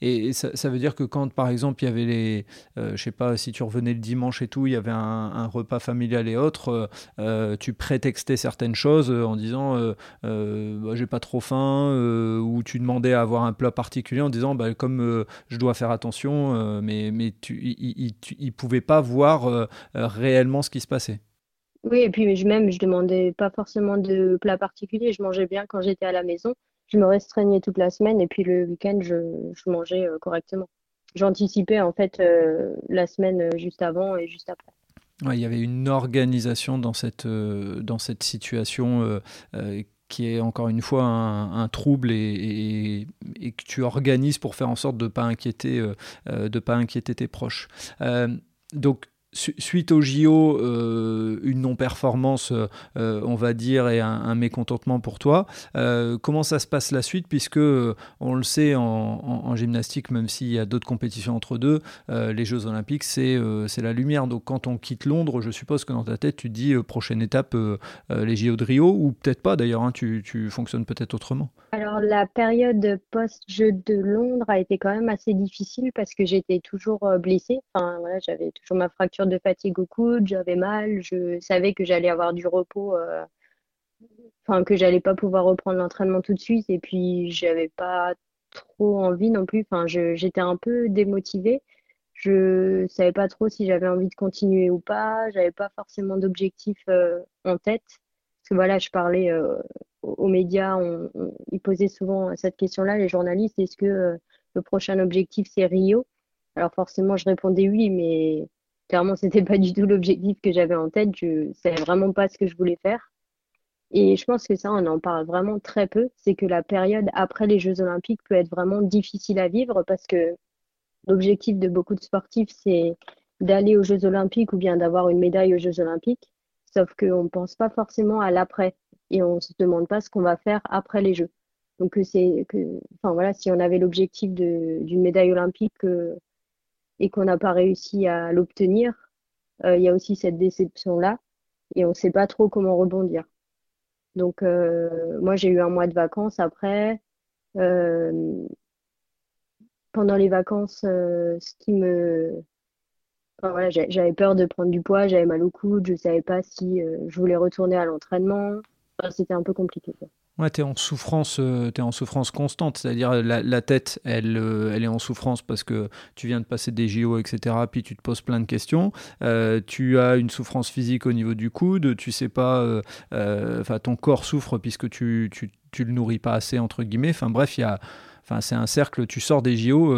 Et ça, veut dire que quand, par exemple, il y avait les, euh, je sais pas, si tu revenais le dimanche et tout, il y avait un, repas familial et autres, euh, euh, tu prétextais certaines choses en disant, bah, j'ai pas trop faim, ou tu demandais à avoir un plat particulier en disant, bah, comme je dois faire attention, mais, mais tu, il, il, pouvait pas voir réellement ce qui se passait. Oui, et puis même, je demandais pas forcément de plat particulier. Je mangeais bien quand j'étais à la maison. Je me restreignais toute la semaine et puis le week-end, je, mangeais euh, correctement. J'anticipais en fait euh, la semaine euh, juste avant et juste après. il y avait une organisation dans cette, dans cette situation qui est encore une fois un, trouble et, et, que tu organises pour faire en sorte de ne pas, inquiéter, pas inquiéter tes proches. donc suite au JO, euh, une non-performance, euh, on va dire, et un, mécontentement pour toi. Euh, comment ça se passe la suite Puisque, on le sait, en, gymnastique, même s'il y a d'autres compétitions entre deux, les Jeux Olympiques, c'est la lumière. Donc, quand on quitte Londres, je suppose que dans ta tête, tu te dis prochaine étape, les JO de Rio, ou peut-être pas d'ailleurs, hein, tu, tu fonctionnes peut-être autrement. La période post-Jeux de Londres a été quand même assez difficile parce que j'étais toujours blessée. Enfin, voilà, j'avais toujours ma fracture de fatigue au coude, j'avais mal, je savais que j'allais avoir du repos, euh, que j'allais pas pouvoir reprendre l'entraînement tout de suite et puis j'avais pas trop envie non plus, enfin j'étais un peu démotivée. Je savais pas trop si j'avais envie de continuer ou pas, j'avais pas forcément d'objectif euh, en tête. Voilà, je parlais aux médias, ils posaient souvent cette question-là, les journalistes, est-ce que le prochain objectif c'est Rio? Alors forcément, je répondais oui, mais clairement, c'était pas du tout l'objectif que j'avais en tête. Je savais vraiment pas ce que je voulais faire. Et je pense que ça, on en parle vraiment très peu. C'est que la période après les Jeux Olympiques peut être vraiment difficile à vivre parce que l'objectif de beaucoup de sportifs, c'est d'aller aux Jeux Olympiques ou bien d'avoir une médaille aux Jeux Olympiques. Sauf qu'on ne pense pas forcément à l'après et on ne se demande pas ce qu'on va faire après les Jeux. Donc c'est que, enfin voilà, si on avait l'objectif d'une médaille olympique euh, et qu'on n'a pas réussi à l'obtenir, euh, il y a aussi cette déception-là et on ne sait pas trop comment rebondir. Donc, euh, moi, j'ai eu un mois de vacances après. Euh, pendant les vacances, ce qui me... Enfin, voilà, j'avais peur de prendre du poids, j'avais mal au coude, je ne savais pas si je voulais retourner à l'entraînement. C'était un peu compliqué. Quoi. Ouais, tu es en souffrance, euh, es en souffrance constante, c'est-à-dire la, la, tête, elle, euh, elle est en souffrance parce que tu viens de passer des JO, etc. Puis tu te poses plein de questions. Euh, tu as une souffrance physique au niveau du coude, tu sais pas, enfin ton corps souffre puisque tu, tu, tu, le nourris pas assez entre guillemets. Enfin bref, enfin c'est un cercle. Tu sors des JO,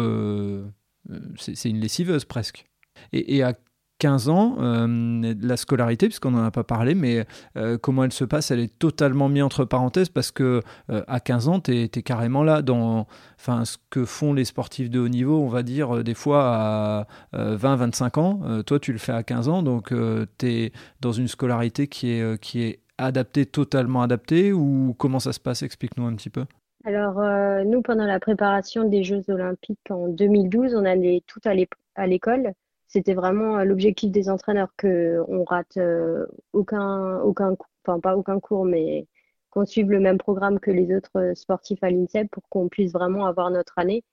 c'est une lessiveuse presque. Et, à 15 ans, euh, la scolarité, puisqu'on n'en a pas parlé, mais euh, comment elle se passe, elle est totalement mise entre parenthèses parce que euh, à 15 ans, tu es, carrément là dans enfin, ce que font les sportifs de haut niveau, on va dire des fois à 20-25 ans. toi, tu le fais à 15 ans, donc tu es dans une scolarité qui est, qui est adaptée, totalement adaptée, ou comment ça se passe? Explique-nous un petit peu. Alors, nous, pendant la préparation des Jeux Olympiques en 2012, on allait tout à l'école c'était vraiment euh, l'objectif des entraîneurs que on rate euh, aucun, aucun, enfin pas aucun cours, mais qu'on suive le même programme que les autres euh, sportifs à l'INSEP pour qu'on puisse vraiment avoir notre année.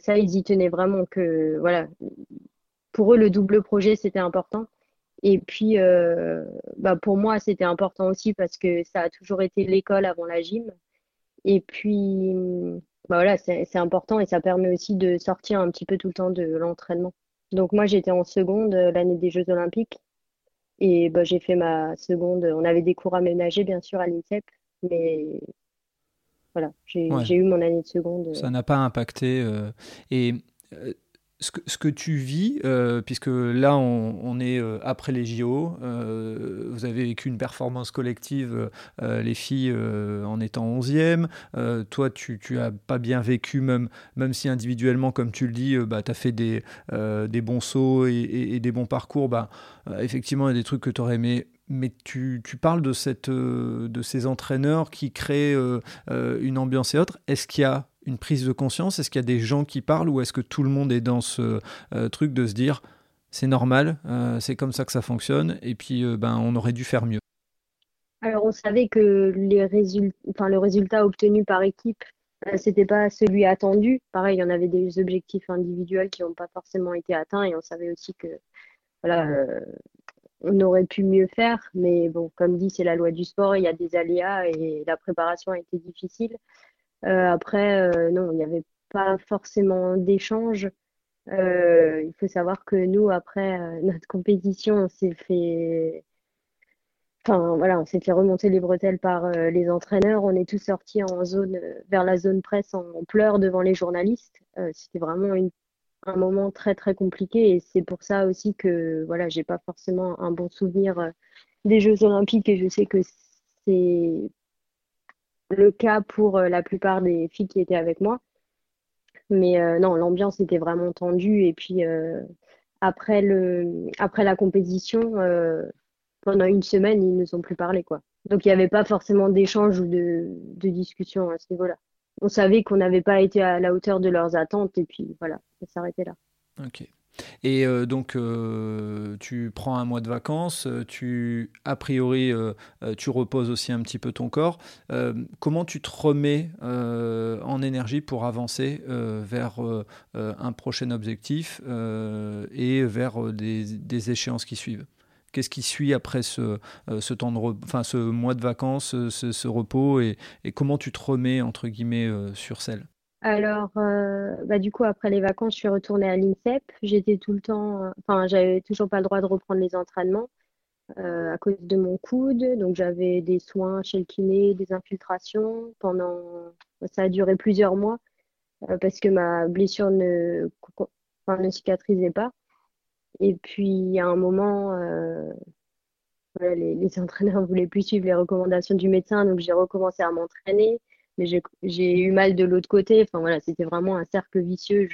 ça, ils y tenaient vraiment que, voilà, pour eux, le double projet, c'était important. Et puis, bah pour moi, c'était important aussi parce que ça a toujours été l'école avant la gym. Et puis, bah voilà, c'est important et ça permet aussi de sortir un petit peu tout le temps de l'entraînement. Donc moi, j'étais en seconde euh, l'année des Jeux Olympiques. Et bah, j'ai fait ma seconde. On avait des cours aménagés, bien sûr, à l'INSEP. Mais voilà, j'ai eu mon année de seconde. Euh. Ça n'a pas impacté. Euh, et ce que, tu vis, euh, puisque là on, est euh, après les JO, euh, vous avez vécu une performance collective, les filles en étant 11e, toi tu, tu as pas bien vécu, même, même si individuellement, comme tu le dis, bah, tu as fait des, bons sauts et, des bons parcours, bah, effectivement il y a des trucs que tu aurais aimé mais tu, parles de ces entraîneurs qui créent une ambiance et autres. Est-ce qu'il y a une prise de conscience? Est-ce qu'il y a des gens qui parlent ou est-ce que tout le monde est dans ce euh, truc de se dire c'est normal, euh, c'est comme ça que ça fonctionne et puis euh, ben, on aurait dû faire mieux? Alors on savait que les le résultat obtenu par équipe, c'était pas celui attendu. Pareil, il y en avait des objectifs individuels qui n'ont pas forcément été atteints et on savait aussi que voilà, on aurait pu mieux faire. Mais bon, comme dit, c'est la loi du sport, il y a des aléas et la préparation a été difficile. Euh, après, euh, non, il n'y avait pas forcément d'échange. Euh, il faut savoir que nous, après notre compétition, on s'est fait Enfin, voilà, on s'est fait remonter les bretelles par les entraîneurs. On est tous sortis en zone, vers la zone presse en, pleurs devant les journalistes. C'était vraiment un moment très très compliqué et c'est pour ça aussi que voilà, j'ai pas forcément un bon souvenir des Jeux Olympiques et je sais que c'est le cas pour euh, la plupart des filles qui étaient avec moi. Mais euh, non, l'ambiance était vraiment tendue. Et puis euh, après, le, après la compétition, pendant une semaine, ils ne nous ont plus parlé. Quoi. Donc il n'y avait pas forcément d'échange ou de, de discussion à ce niveau-là. On savait qu'on n'avait pas été à la hauteur de leurs attentes et puis voilà, ça s'arrêtait là. Ok. Et euh, donc, euh, tu prends un mois de vacances, euh, tu, a priori, tu reposes aussi un petit peu ton corps. comment tu te remets en énergie pour avancer vers un prochain objectif et vers des, échéances qui suivent? Qu'est-ce qui suit après ce, mois de vacances, ce, repos, et, comment tu te remets, entre guillemets, sur selle alors, euh, bah, du coup, après les vacances, je suis retournée à l'INSEP. J'étais tout le temps, euh, enfin, j'avais toujours pas le droit de reprendre les entraînements. à cause de mon coude. Donc j'avais des soins chez le kiné, des infiltrations pendant. Ça a duré plusieurs mois parce que ma blessure ne, ne cicatrisait pas. Et puis à un moment, les, les, entraîneurs ne voulaient plus suivre les recommandations du médecin, donc j'ai recommencé à m'entraîner, mais j'ai eu mal de l'autre côté. Enfin voilà, c'était vraiment un cercle vicieux.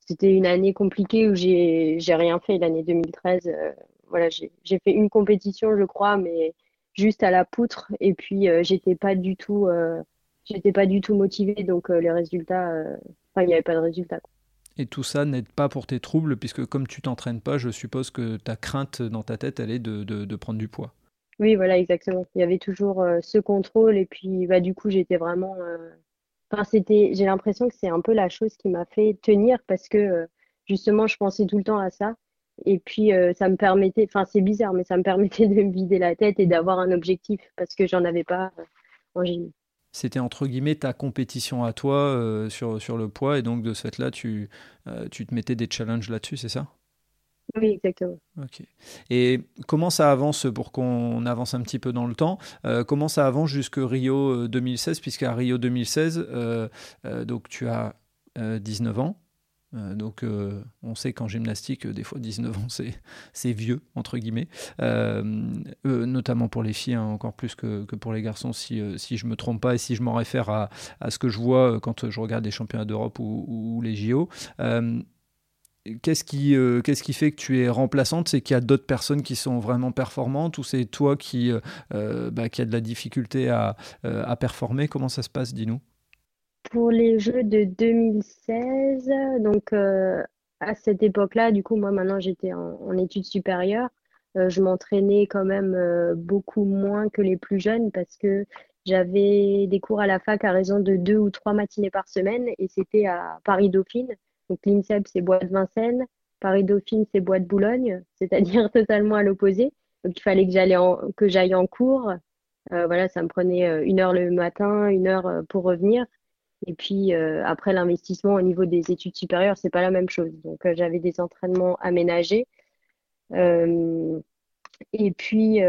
C'était une année compliquée où j'ai rien fait l'année 2013. Euh, voilà, j'ai fait une compétition, je crois, mais juste à la poutre. Et puis euh, j'étais pas du tout, euh, j'étais pas du tout motivée, donc les résultats, enfin il n'y avait pas de résultats. Et tout ça n'aide pas pour tes troubles, puisque comme tu t'entraînes pas, je suppose que ta crainte dans ta tête, elle est de, prendre du poids. Oui, voilà, exactement. Il y avait toujours euh, ce contrôle, et puis bah, du coup, j'étais vraiment. Euh, enfin, c'était. J'ai l'impression que c'est un peu la chose qui m'a fait tenir, parce que euh, justement, je pensais tout le temps à ça. Et puis, ça me permettait. Enfin, c'est bizarre, mais ça me permettait de me vider la tête et d'avoir un objectif, parce que j'en avais pas en gym c'était entre guillemets ta compétition à toi sur, sur le poids et donc de ce fait-là, tu, tu te mettais des challenges là-dessus, c'est ça? Oui, exactement. Ok. Et comment ça avance pour qu'on avance un petit peu dans le temps euh, Comment ça avance jusque Rio 2016 Puisqu'à Rio 2016, donc tu as 19 ans. Euh, donc, euh, on sait qu'en gymnastique, euh, des fois 19 ans, c'est vieux, entre guillemets, notamment pour les filles, hein, encore plus que, pour les garçons, si, je ne me trompe pas et si je m'en réfère à, ce que je vois quand je regarde les championnats d'Europe ou, les JO. Qu'est-ce qui, qu'est-ce qui fait que tu es remplaçante? C'est qu'il y a d'autres personnes qui sont vraiment performantes ou c'est toi qui, bah, qui a de la difficulté à, à performer? Comment ça se passe Dis-nous? Pour les Jeux de 2016, donc euh, à cette époque-là, du coup, moi maintenant j'étais en, études supérieures. Euh, je m'entraînais quand même euh, beaucoup moins que les plus jeunes parce que j'avais des cours à la fac à raison de deux ou trois matinées par semaine et c'était à Paris-Dauphine. Donc l'INSEP, c'est Bois de Vincennes. Paris-Dauphine, c'est Bois de Boulogne, c'est-à-dire totalement à l'opposé. Donc il fallait que j'aille en, que en cours. voilà, ça me prenait une heure le matin, une heure pour revenir. Et puis euh, après l'investissement au niveau des études supérieures, c'est pas la même chose. Donc euh, j'avais des entraînements aménagés. Euh, et puis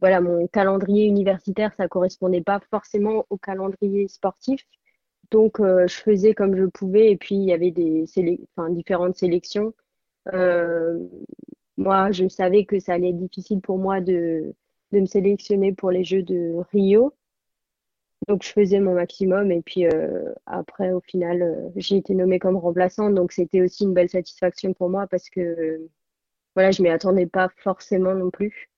voilà, mon calendrier universitaire, ça correspondait pas forcément au calendrier sportif. Donc je faisais comme je pouvais. Et puis il y avait des différentes sélections. moi, je savais que ça allait être difficile pour moi de, me sélectionner pour les Jeux de Rio. Donc, je faisais mon maximum. Et puis, euh, après, au final, euh, j'ai été nommée comme remplaçante. Donc, c'était aussi une belle satisfaction pour moi parce que, voilà, je ne m'y attendais pas forcément non plus.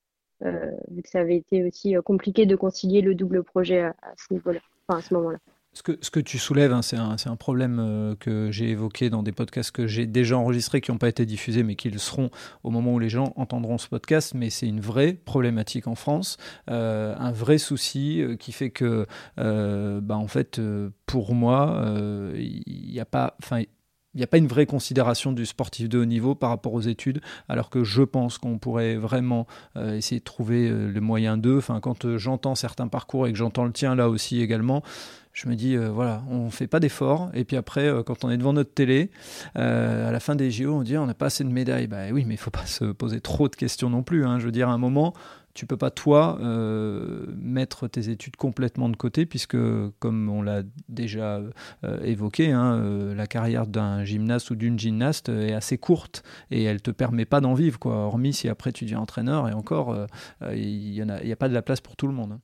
Euh, vu que ça avait été aussi compliqué de concilier le double projet à, à ce niveau-là, enfin, à ce moment-là. Ce que, tu soulèves, hein, c'est un, problème euh, que j'ai évoqué dans des podcasts que j'ai déjà enregistrés, qui n'ont pas été diffusés, mais qui le seront au moment où les gens entendront ce podcast. Mais c'est une vraie problématique en France, euh, un vrai souci euh, qui fait que, bah, en fait, pour moi, il n'y a pas, il n'y a pas une vraie considération du sportif de haut niveau par rapport aux études, alors que je pense qu'on pourrait vraiment essayer de trouver le moyen d'eux. Quand j'entends certains parcours et que j'entends le tien là aussi également, je me dis, euh, voilà, on ne fait pas d'efforts. Et puis après, euh, quand on est devant notre télé, euh, à la fin des JO, on dit, on n'a pas assez de médailles. Bah oui, mais il ne faut pas se poser trop de questions non plus. Hein. Je veux dire, à un moment, tu peux pas, toi, mettre tes études complètement de côté, puisque, comme on l'a déjà évoqué, hein, la carrière d'un gymnaste ou d'une gymnaste est assez courte et elle te permet pas d'en vivre, quoi. Hormis si après tu deviens entraîneur et encore, il n'y a, pas de la place pour tout le monde. Hein.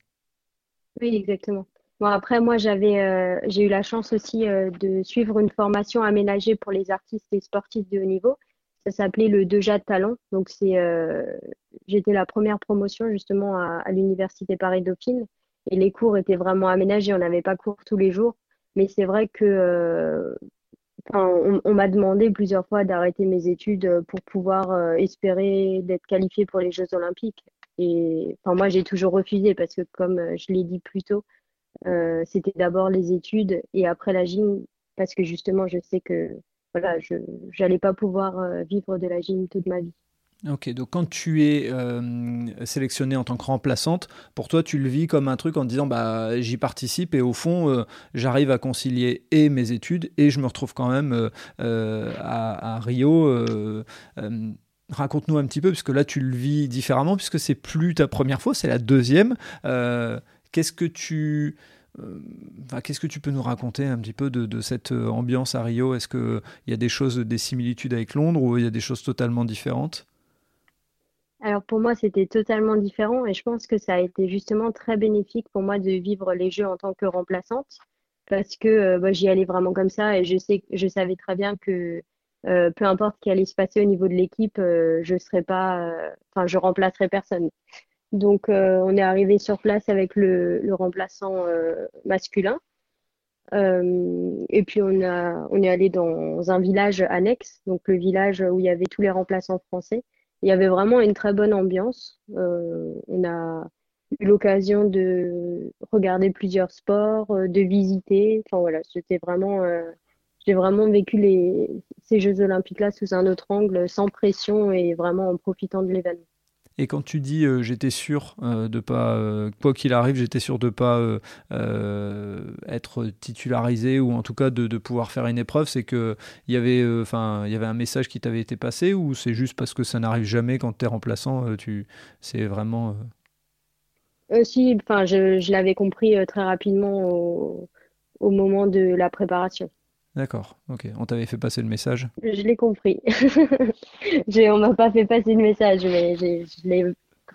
Oui, exactement. Bon, après, moi, j'avais, euh, j'ai eu la chance aussi euh, de suivre une formation aménagée pour les artistes et sportifs de haut niveau. Ça s'appelait le Deja de Talent. Donc, c'est, euh, j'étais la première promotion justement à, l'université Paris-Dauphine et les cours étaient vraiment aménagés. On n'avait pas cours tous les jours, mais c'est vrai que, on, on m'a demandé plusieurs fois d'arrêter mes études pour pouvoir espérer d'être qualifiée pour les Jeux Olympiques. Et enfin, moi, j'ai toujours refusé parce que, comme je l'ai dit plus tôt, euh, c'était d'abord les études et après la gym parce que justement je sais que voilà je n'allais pas pouvoir euh, vivre de la gym toute ma vie. Ok, donc quand tu es euh, sélectionnée en tant que remplaçante, pour toi tu le vis comme un truc en disant bah j'y participe et au fond j'arrive à concilier et mes études et je me retrouve quand même à, à, Rio raconte-nous un petit peu, puisque là tu le vis différemment, puisque c'est plus ta première fois, c'est la deuxième. Qu'est-ce que tu qu'est-ce que tu peux nous raconter un petit peu de, cette ambiance à Rio? Est-ce qu'il y a des choses, des similitudes avec Londres ou il y a des choses totalement différentes? Alors pour moi, c'était totalement différent et je pense que ça a été justement très bénéfique pour moi de vivre les Jeux en tant que remplaçante parce que euh, bah, j'y allais vraiment comme ça et je sais, je savais très bien que euh, peu importe ce qui allait se passer au niveau de l'équipe, euh, je serais pas, je remplacerai personne. Donc on est arrivé sur place avec le, le remplaçant masculin et puis on a, on est allé dans un village annexe, donc le village où il y avait tous les remplaçants français il y avait vraiment une très bonne ambiance. Euh, on a eu l'occasion de regarder plusieurs sports, euh, de visiter. Enfin voilà, c'était vraiment, euh, j'ai vraiment vécu les, ces Jeux Olympiques-là sous un autre angle, sans pression et vraiment en profitant de l'événement. Et quand tu dis euh, j'étais sûr euh, de pas, euh, quoi qu'il arrive, j'étais sûr de pas être titularisé ou en tout cas de, pouvoir faire une épreuve, c'est que il y avait, enfin, il y avait un message qui t'avait été passé ou c'est juste parce que ça n'arrive jamais quand tu es remplaçant, tu, c'est vraiment. si, enfin, je, l'avais compris très rapidement au moment de la préparation. D'accord, ok. On t'avait fait passer le message Je l'ai compris. on m'a pas fait passer le message, mais je l'ai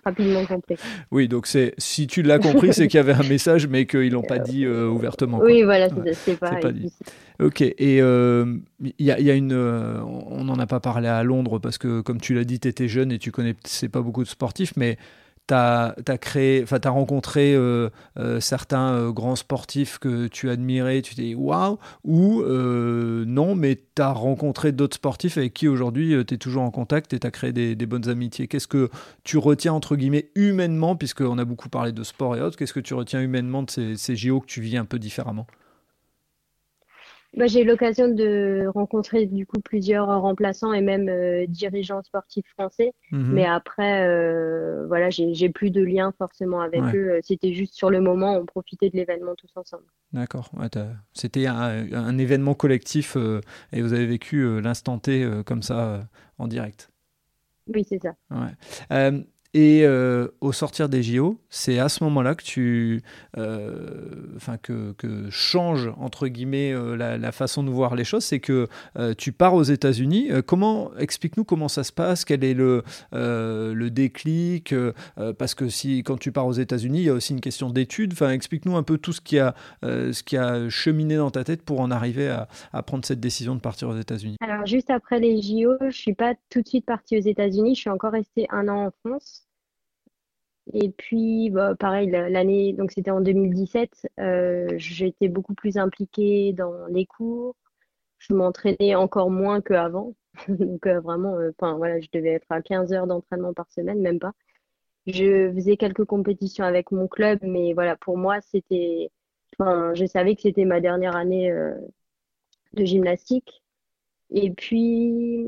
rapidement compris. Oui, donc c'est si tu l'as compris, c'est qu'il y avait un message, mais qu'ils l'ont pas dit euh, ouvertement. Oui, voilà, c'est pas, pas dit. Ok, et il euh, y, a, y, a, une. Euh, on n'en a pas parlé à Londres parce que, comme tu l'as dit, tu étais jeune et tu connaissais pas beaucoup de sportifs, mais tu as, rencontré euh, euh, certains euh, grands sportifs que tu admirais, tu t'es dit waouh, ou non, mais tu as rencontré d'autres sportifs avec qui aujourd'hui tu es toujours en contact et tu as créé des, bonnes amitiés. Qu'est-ce que tu retiens, entre guillemets, humainement, puisqu'on a beaucoup parlé de sport et autres, qu'est-ce que tu retiens humainement de ces, ces JO que tu vis un peu différemment? Bah, j'ai eu l'occasion de rencontrer du coup plusieurs remplaçants et même euh, dirigeants sportifs français. Mhm. Mais après, euh, voilà, j'ai plus de lien forcément avec eux. C'était juste sur le moment, on profitait de l'événement tous ensemble. D'accord. C'était un, un, événement collectif euh, et vous avez vécu l'instant T comme ça en direct. Oui, c'est ça. Ouais. Et euh, au sortir des JO, c'est à ce moment-là que tu, euh, enfin que, que, change entre guillemets euh, la, façon de voir les choses, c'est que tu pars aux États-Unis. comment explique-nous comment ça se passe, quel est le le déclic, parce que si quand tu pars aux États-Unis, il y a aussi une question d'études. Enfin, explique-nous un peu tout ce qui a ce qui a cheminé dans ta tête pour en arriver à, à prendre cette décision de partir aux États-Unis. Alors juste après les JO, je suis pas tout de suite partie aux États-Unis. Je suis encore restée un an en France. Et puis, bah, pareil, l'année, donc c'était en 2017, euh, j'étais beaucoup plus impliquée dans les cours. Je m'entraînais encore moins qu'avant. donc euh, vraiment, euh, voilà, je devais être à 15 heures d'entraînement par semaine, même pas. Je faisais quelques compétitions avec mon club, mais voilà, pour moi, c'était, je savais que c'était ma dernière année de gymnastique. Et puis,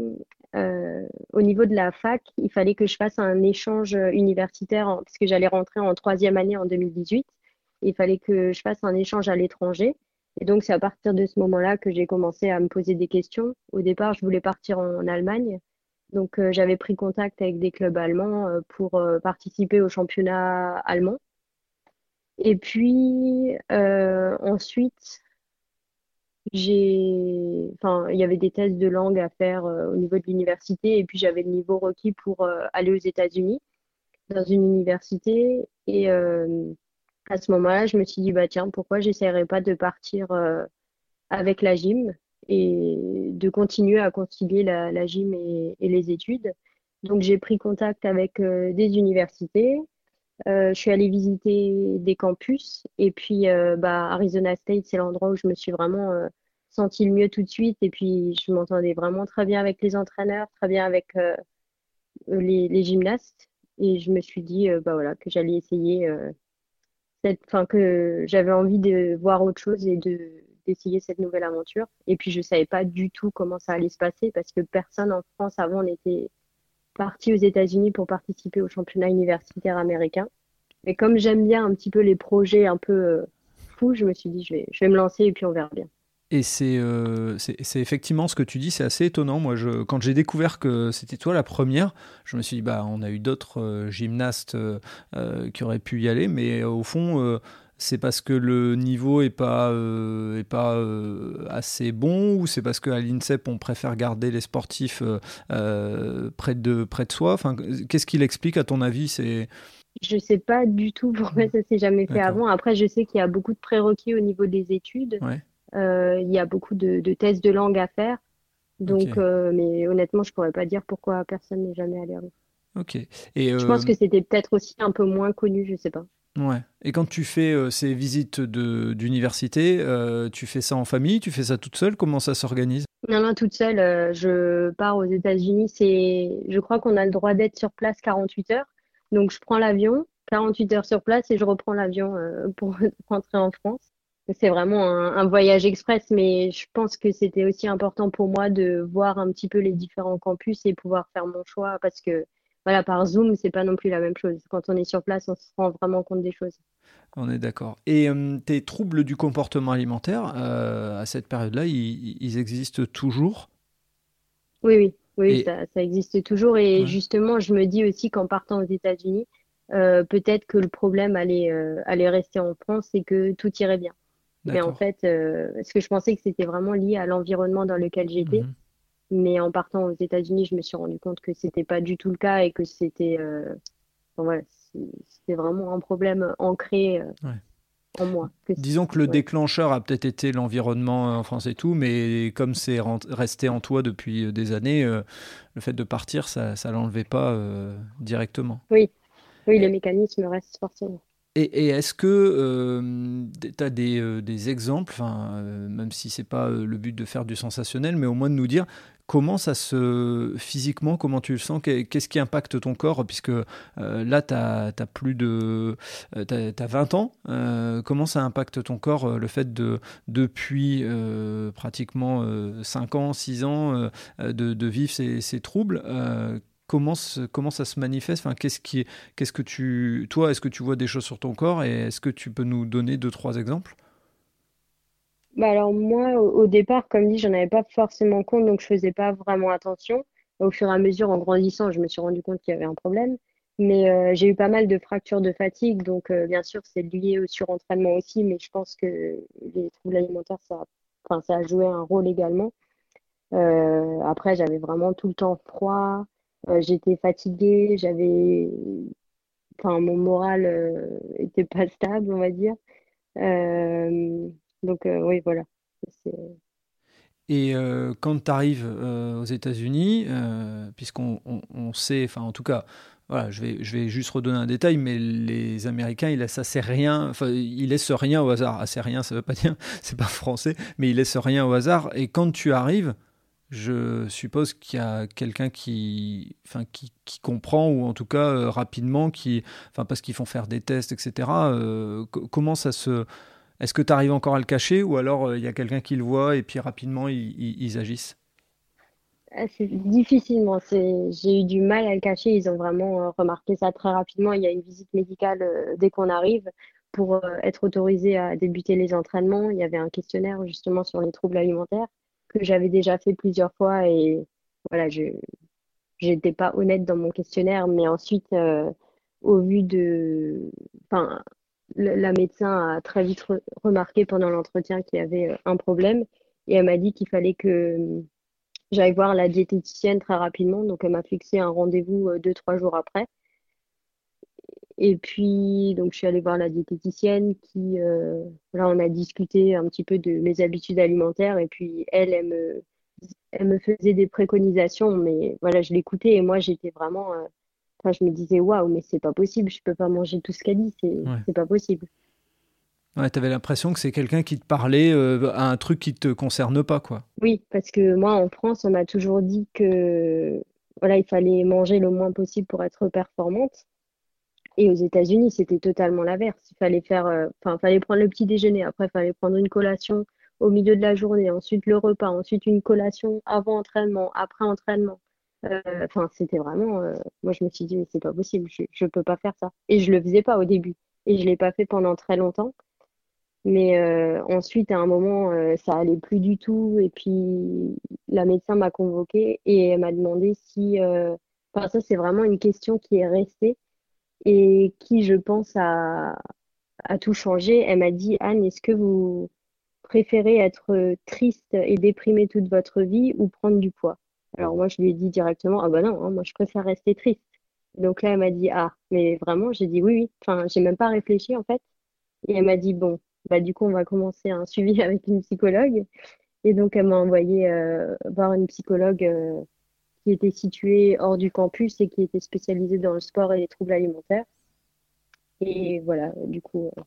euh, au niveau de la fac, il fallait que je fasse un échange universitaire, puisque j'allais rentrer en troisième année en 2018. Il fallait que je fasse un échange à l'étranger. Et donc, c'est à partir de ce moment-là que j'ai commencé à me poser des questions. Au départ, je voulais partir en Allemagne. Donc, euh, j'avais pris contact avec des clubs allemands euh, pour participer au championnat allemand. Et puis, ensuite, j'ai, enfin, il y avait des tests de langue à faire euh, au niveau de l'université et puis j'avais le niveau requis pour euh, aller aux États-Unis dans une université et euh, à ce moment-là, je me suis dit bah tiens, pourquoi j'essaierais pas de partir avec la gym et de continuer à concilier la, la gym et, et, les études. Donc j'ai pris contact avec des universités. Je suis allée visiter des campus et puis bah, Arizona State, c'est l'endroit où je me suis vraiment senti le mieux tout de suite. Et puis, je m'entendais vraiment très bien avec les entraîneurs, très bien avec euh, les, gymnastes. Et je me suis dit euh, bah voilà, que j'allais essayer, euh, enfin, que j'avais envie de voir autre chose et de, d'essayer cette nouvelle aventure. Et puis, je savais pas du tout comment ça allait se passer parce que personne en France avant n'était parti aux États-Unis pour participer au championnat universitaire américain. Mais comme j'aime bien un petit peu les projets un peu fous, je me suis dit, je vais, je vais me lancer et puis on verra bien. Et euh, c'est c'est effectivement ce que tu dis, c'est assez étonnant. Moi, quand j'ai découvert que c'était toi la première, je me suis dit, bah, on a eu d'autres euh, gymnastes euh, qui auraient pu y aller, mais au fond, c'est parce que le niveau est pas, est pas assez bon ou c'est parce qu'à l'INSEP, on préfère garder les sportifs près, de, près de soi? Enfin, Qu'est-ce qu'il explique, à ton avis? C'est... Je sais pas du tout pourquoi ça s'est jamais fait avant. Après, je sais qu'il y a beaucoup de prérequis au niveau des études. Ouais. Euh, il y a beaucoup de, tests de langue à faire. Donc, euh, mais honnêtement, je pourrais pas dire pourquoi personne n'est jamais allé. Ok. Et je pense euh, que c'était peut-être aussi un peu moins connu, je sais pas. Ouais. Et quand tu fais ces visites d'université, tu fais ça en famille, tu fais ça toute seule Comment ça s'organise? Non, non, toute seule. je pars aux États-Unis. Je crois qu'on a le droit d'être sur place 48 heures. Donc, je prends l'avion, 48 heures sur place, et je reprends l'avion pour rentrer en France c'est vraiment un, voyage express, mais je pense que c'était aussi important pour moi de voir un petit peu les différents campus et pouvoir faire mon choix parce que voilà, par Zoom, c'est pas non plus la même chose. Quand on est sur place, on se rend vraiment compte des choses. On est d'accord. Et euh, tes troubles du comportement alimentaire, euh, à cette période-là, ils, existent toujours? Oui, oui, oui, ça, existe toujours. Et justement, je me dis aussi qu'en partant aux États-Unis, euh, peut-être que le problème allait, allait rester en France et que tout irait bien. Mais en fait, parce que je pensais que c'était vraiment lié à l'environnement dans lequel j'étais. Mhm. Mais en partant aux États-Unis, je me suis rendu compte que c'était pas du tout le cas et que c'était euh, voilà, c'était vraiment un problème ancré euh, en moi. Disons que le déclencheur a peut-être été l'environnement en France et tout, mais comme c'est resté en toi depuis des années, le fait de partir, ça ne l'enlevait pas directement. Oui. oui, le mécanisme reste forcément. Et, est-ce que euh, tu as des, euh, des exemples, euh, même si c'est pas le but de faire du sensationnel, mais au moins de nous dire comment ça se physiquement, comment tu le sens, qu'est-ce qui impacte ton corps, puisque là, tu as, plus de. tu as, 20 ans. comment ça impacte ton corps, le fait de, depuis pratiquement 5 ans, 6 ans, de, vivre ces, troubles comment, ça se manifeste? Qu'est-ce que tu, toi, est-ce que tu vois des choses sur ton corps? Et est-ce que tu peux nous donner deux, trois exemples? Bah alors moi, au départ, comme dit, j'en avais pas forcément compte, donc je faisais pas vraiment attention. Au fur et à mesure, en grandissant, je me suis rendu compte qu'il y avait un problème. Mais euh, j'ai eu pas mal de fractures de fatigue, donc euh, bien sûr, c'est lié au surentraînement aussi, mais je pense que les troubles alimentaires, ça, enfin, ça a joué un rôle également. Euh, après, j'avais vraiment tout le temps froid, j'étais fatiguée, j'avais, enfin, mon moral était pas stable, on va dire. Euh, donc oui, voilà. Et quand tu arrives aux États-Unis, puisqu'on on, sait, enfin en tout cas, voilà, je vais, je vais juste redonner un détail, mais les Américains, ils laissent assez rien, enfin, ils laissent rien au hasard. Assez rien, ça veut pas dire, c'est pas français, mais ils laissent rien au hasard. Et quand tu arrives, je suppose qu'il y a quelqu'un qui, enfin, qui, qui, comprend, ou en tout cas euh, rapidement, qui, enfin, parce qu'ils font faire des tests, etc. Euh, comment ça se. Est-ce que tu arrives encore à le cacher, ou alors euh, il y a quelqu'un qui le voit et puis rapidement ils, agissent? Ah, difficilement. J'ai eu du mal à le cacher. Ils ont vraiment remarqué ça très rapidement. Il y a une visite médicale dès qu'on arrive pour être autorisé à débuter les entraînements. Il y avait un questionnaire justement sur les troubles alimentaires que j'avais déjà fait plusieurs fois et voilà, je n'étais pas honnête dans mon questionnaire, mais ensuite, euh, au vu de, enfin, la médecin a très vite remarqué pendant l'entretien qu'il y avait euh, un problème et elle m'a dit qu'il fallait que j'aille voir la diététicienne très rapidement. Donc, elle m'a fixé un rendez-vous euh, deux, trois jours après. Et puis, donc, je suis allée voir la diététicienne qui, euh, là, on a discuté un petit peu de mes habitudes alimentaires. Et puis, elle, elle me, faisait des préconisations. Mais voilà, je l'écoutais et moi, j'étais vraiment. Euh, enfin, je me disais, waouh, mais c'est pas possible. Je peux pas manger tout ce qu'elle dit. C'est pas possible. Ouais, tu avais l'impression que c'est quelqu'un qui te parlait euh, à un truc qui te concerne pas, quoi. Oui, parce que moi, en France, on m'a toujours dit que voilà, il fallait manger le moins possible pour être performante. Et aux États-Unis, c'était totalement l'inverse. Il fallait faire, euh, enfin, fallait prendre le petit déjeuner, après, il fallait prendre une collation au milieu de la journée, ensuite le repas, ensuite une collation avant entraînement, après entraînement. Euh, enfin, c'était vraiment. Euh, moi, je me suis dit, mais c'est pas possible, je, ne peux pas faire ça. Et je le faisais pas au début. Et je l'ai pas fait pendant très longtemps. Mais euh, ensuite, à un moment, ça allait plus du tout. Et puis, la médecin m'a convoquée et elle m'a demandé si... Enfin, ça, c'est vraiment une question qui est restée et qui, je pense, a, a tout changé. Elle m'a dit, Anne, est-ce que vous préférez être triste et déprimée toute votre vie ou prendre du poids? Alors moi, je lui ai dit directement, ah bah non, hein, moi, je préfère rester triste. Donc là, elle m'a dit, ah, mais vraiment, j'ai dit oui, oui. Enfin, j'ai même pas réfléchi, en fait. Et elle m'a dit, bon, bah du coup, on va commencer un suivi avec une psychologue. Et donc, elle m'a envoyé euh, voir une psychologue euh, qui était située hors du campus et qui était spécialisée dans le sport et les troubles alimentaires. Et voilà, du coup, euh,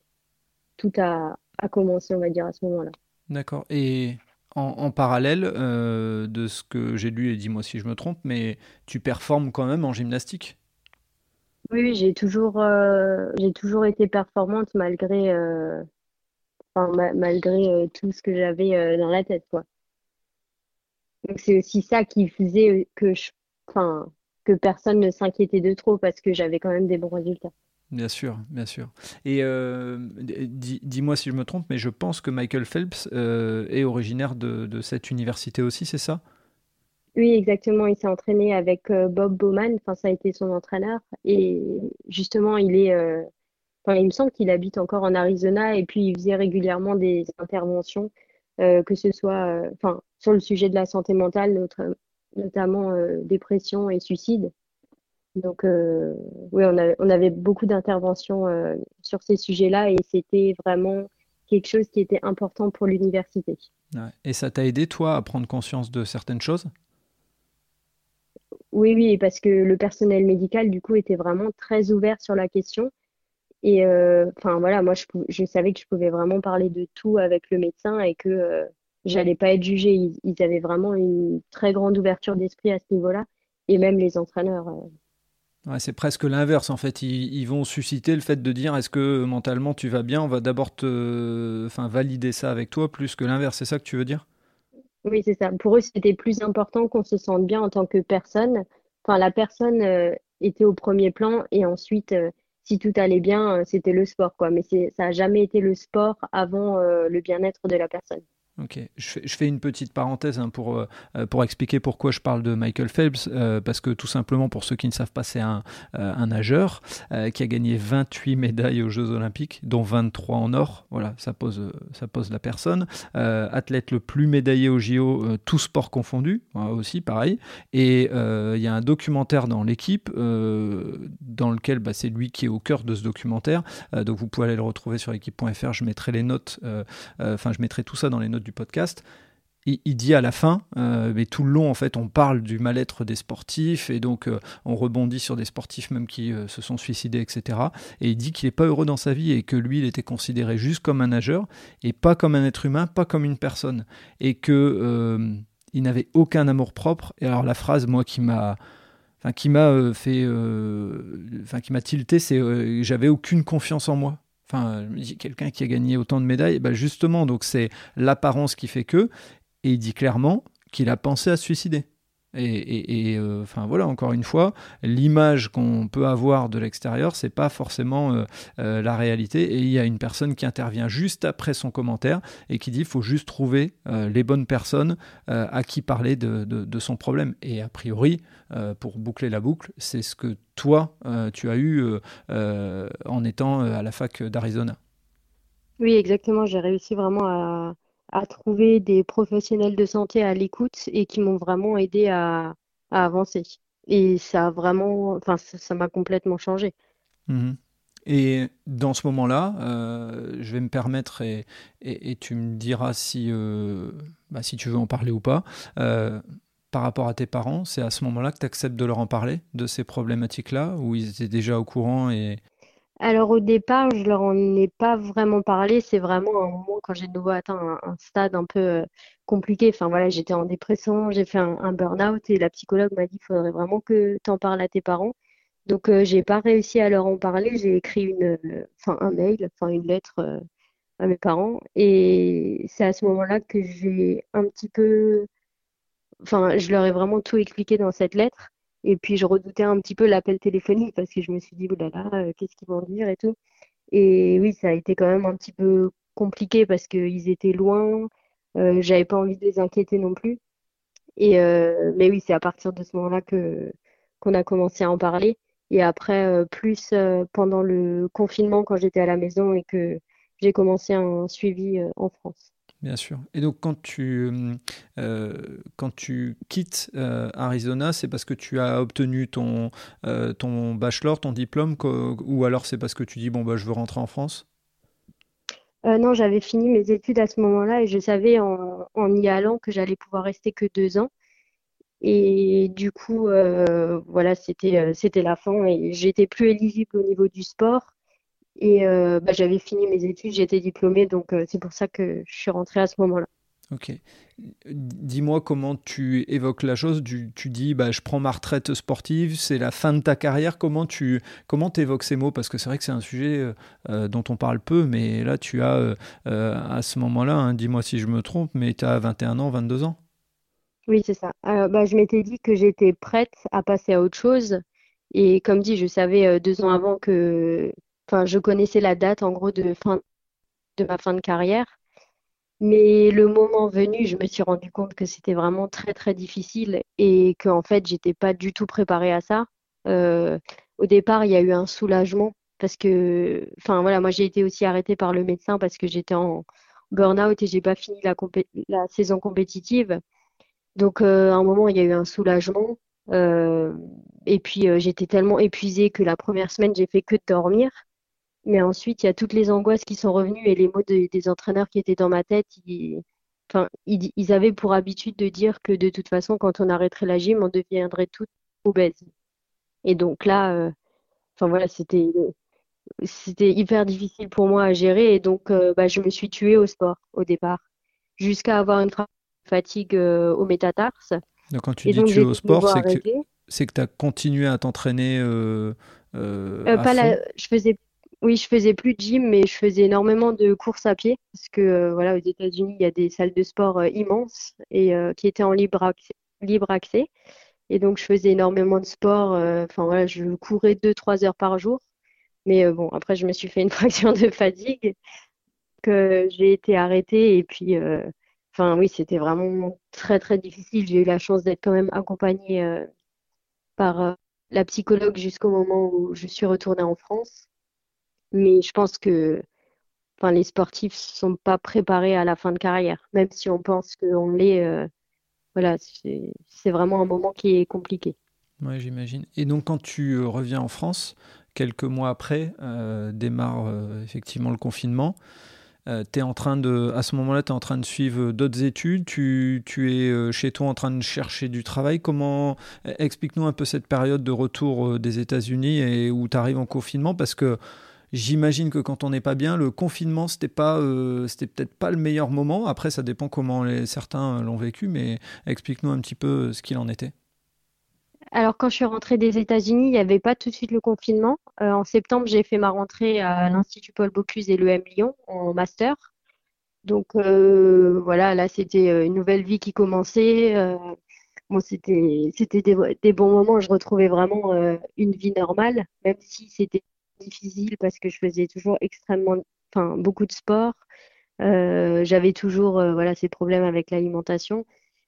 tout a, a commencé, on va dire, à ce moment-là. D'accord. Et en, parallèle euh, de ce que j'ai lu, et dis-moi si je me trompe, mais tu performes quand même en gymnastique? Oui, j'ai toujours, euh, toujours été performante malgré, euh, malgré tout ce que j'avais dans la tête, quoi. Donc c'est aussi ça qui faisait que je, que personne ne s'inquiétait de trop parce que j'avais quand même des bons résultats. Bien sûr, bien sûr. Et euh, dis, dis-moi si je me trompe, mais je pense que Michael Phelps euh, est originaire de, cette université aussi, c'est ça? Oui, exactement. Il s'est entraîné avec euh, Bob Bowman. Ça a été son entraîneur. Et justement, il est, il me semble qu'il habite encore en Arizona. Et puis, il faisait régulièrement des interventions, que ce soit, sur le sujet de la santé mentale, notamment dépression et suicide. Donc, euh, oui, on a- on avait beaucoup d'interventions euh, sur ces sujets-là et c'était vraiment quelque chose qui était important pour l'université. Ouais. Et ça t'a aidé, toi, à prendre conscience de certaines choses? Oui, oui, parce que le personnel médical, du coup, était vraiment très ouvert sur la question. Et euh, enfin, voilà, moi, je, savais que je pouvais vraiment parler de tout avec le médecin et que j'allais pas être jugée. Ils, ils avaient vraiment une très grande ouverture d'esprit à ce niveau-là. Et même les entraîneurs. Euh. C'est presque l'inverse en fait. Ils, vont susciter le fait de dire est-ce que mentalement tu vas bien? On va d'abord te, enfin, valider ça avec toi plus que l'inverse. C'est ça que tu veux dire? Oui, c'est ça. Pour eux, c'était plus important qu'on se sente bien en tant que personne. Enfin, la personne euh, était au premier plan et ensuite, euh, si tout allait bien, euh, c'était le sport, quoi. Mais ça a jamais été le sport avant euh, le bien-être de la personne. Ok, je fais, une petite parenthèse hein, pour, euh, euh, pour expliquer pourquoi je parle de Michael Phelps, euh, parce que tout simplement, pour ceux qui ne savent pas, c'est un, nageur qui a gagné 28 médailles aux Jeux Olympiques, dont 23 en or. Voilà, ça pose, ça pose la personne. Athlète le plus médaillé aux JO, euh, tout sport confondu, voilà, aussi pareil. Et il y a un documentaire dans l'équipe, dans lequel bah, c'est lui qui est au cœur de ce documentaire. Donc vous pouvez aller le retrouver sur l'équipe.fr, je mettrai les notes, enfin je mettrai tout ça dans les notes du podcast. Il, dit à la fin, euh, mais tout le long en fait, on parle du mal-être des sportifs et donc euh, on rebondit sur des sportifs même qui euh, se sont suicidés, etc. Et il dit qu'il n'est pas heureux dans sa vie et que lui, il était considéré juste comme un nageur et pas comme un être humain, pas comme une personne, et que il n'avait aucun amour propre. Et alors la phrase, moi, qui m'a enfin qui m'a fait enfin qui m'a tilté c'est j'avais aucune confiance en moi enfin quelqu'un qui a gagné autant de médailles bah justement donc c'est l'apparence qui fait que et il dit clairement qu'il a pensé à se suicider et, euh, enfin voilà encore une fois l'image qu'on peut avoir de l'extérieur c'est pas forcément euh, euh, la réalité et il y a une personne qui intervient juste après son commentaire et qui dit il faut juste trouver les bonnes personnes à qui parler de, de- de son problème et a priori pour boucler la boucle, c'est ce que toi, tu as eu en étant à la fac d'Arizona. Oui, exactement. J'ai réussi vraiment à, à trouver des professionnels de santé à l'écoute et qui m'ont vraiment aidé à, avancer. Et ça a vraiment, enfin, ça, m'a complètement changé. Mhm. Et dans ce moment-là, euh, je vais me permettre, et, et- et tu me diras si, euh, bah, si tu veux en parler ou pas, euh, par rapport à tes parents, c'est à ce moment-là que tu acceptes de leur en parler, de ces problématiques-là, où ils étaient déjà au courant et... Alors au départ, je leur en ai pas vraiment parlé. C'est vraiment un moment quand j'ai de nouveau atteint un, stade un peu euh, compliqué. Enfin voilà, j'étais en dépression, j'ai fait un, burn-out et la psychologue m'a dit qu'il faudrait vraiment que tu en parles à tes parents. Donc euh, j'ai pas réussi à leur en parler. J'ai écrit une, euh, un mail, enfin une lettre euh, à mes parents et c'est à ce moment-là que j'ai un petit peu Enfin, je leur ai vraiment tout expliqué dans cette lettre. Et puis, je redoutais un petit peu l'appel téléphonique parce que je me suis dit, là, euh, qu'est-ce qu'ils vont dire et tout. Et oui, ça a été quand même un petit peu compliqué parce qu'ils étaient loin. Euh, j'avais pas envie de les inquiéter non plus. Et euh, mais oui, c'est à partir de ce moment-là que qu'on a commencé à en parler. Et après, plus pendant le confinement, quand j'étais à la maison et que j'ai commencé un suivi en France. Bien sûr. Et donc, quand tu, quand tu quittes Arizona, c'est parce que tu as obtenu ton, ton bachelor, ton diplôme, ou alors c'est parce que tu dis, bon, bah, je veux rentrer en France? Non, j'avais fini mes études à ce moment-là et je savais en, en y allant que j'allais pouvoir rester que deux ans. Et du coup, euh, voilà, c'était euh, c'était la fin et j'étais plus éligible au niveau du sport. Et euh, bah, j'avais fini mes études, j'étais diplômée, donc c'est pour ça que je suis rentrée à ce moment-là. Ok. Dis-moi comment tu évoques la chose. Tu, tu, dis, bah, je prends ma retraite sportive, c'est la fin de ta carrière. Comment tu comment évoques ces mots? Parce que c'est vrai que c'est un sujet dont on parle peu, mais là, tu as, à ce moment-là, hein, dis-moi si je me trompe, mais tu as 21 ans, 22 ans? Oui, c'est ça. Euh, bah, je m'étais dit que j'étais prête à passer à autre chose. Et comme dit, je savais euh, deux ans avant que, enfin, je connaissais la date en gros de fin de ma fin de carrière. Mais le moment venu, je me suis rendu compte que c'était vraiment très très difficile et que en fait, j'étais pas du tout préparée à ça. Euh, au départ, il y a eu un soulagement parce que, enfin voilà, moi j'ai été aussi arrêtée par le médecin parce que j'étais en burn-out et j'ai pas fini la, saison compétitive. Donc, euh, à un moment, il y a eu un soulagement. Euh, et puis, j'étais tellement épuisée que la première semaine, j'ai fait que dormir. Mais ensuite, il y a toutes les angoisses qui sont revenues et les mots des entraîneurs qui étaient dans ma tête. Ils, enfin, ils, avaient pour habitude de dire que de toute façon, quand on arrêterait la gym, on deviendrait toute obèse. Et donc là, enfin voilà, c'était c'était hyper difficile pour moi à gérer. Et donc, bah, je me suis tuée au sport au départ, jusqu'à avoir une fatigue euh, au métatarse. Donc quand tu dis tu es au sport, c'est que tu as continué à t'entraîner euh, euh, pas je faisais oui, je faisais plus de gym, mais je faisais énormément de courses à pied parce que voilà, aux États-Unis, il y a des salles de sport immenses et qui étaient en libre accès, libre accès. Et donc, je faisais énormément de sport. Enfin voilà, je courais 2-3 heures par jour. Mais bon, après, je me suis fait une fraction de fatigue que j'ai été arrêtée et puis Enfin, oui, c'était vraiment très, très difficile. J'ai eu la chance d'être quand même accompagnée euh, par euh, la psychologue jusqu'au moment où je suis retournée en France. Mais je pense que enfin, les sportifs ne sont pas préparés à la fin de carrière, même si on pense qu'on l'est. Euh, voilà, c'est vraiment un moment qui est compliqué. Oui, j'imagine. Et donc, quand tu reviens en France, quelques mois après, démarre effectivement le confinement. Euh, en train de, à ce moment-là, tu es en train de suivre d'autres études, tu, tu, es euh, chez toi en train de chercher du travail. Comment Explique-nous un peu cette période de retour euh, des États-Unis et où tu arrives en confinement parce que j'imagine que quand on n'est pas bien, le confinement, c'était pas, c'était peut-être pas le meilleur moment. Après, ça dépend comment certains l'ont vécu, mais explique-nous un petit peu ce qu'il en était. Alors, quand je suis rentrée des États-Unis, il n'y avait pas tout de suite le confinement. Euh, en septembre, j'ai fait ma rentrée à l'Institut Paul Bocuse et l'EM Lyon en master. Donc, euh, voilà, là, c'était euh, une nouvelle vie qui commençait. bon, c'était, c'était des, bons moments. Je retrouvais vraiment une vie normale, même si c'était difficile parce que je faisais toujours extrêmement, enfin, beaucoup de sport. j'avais toujours, voilà, ces problèmes avec l'alimentation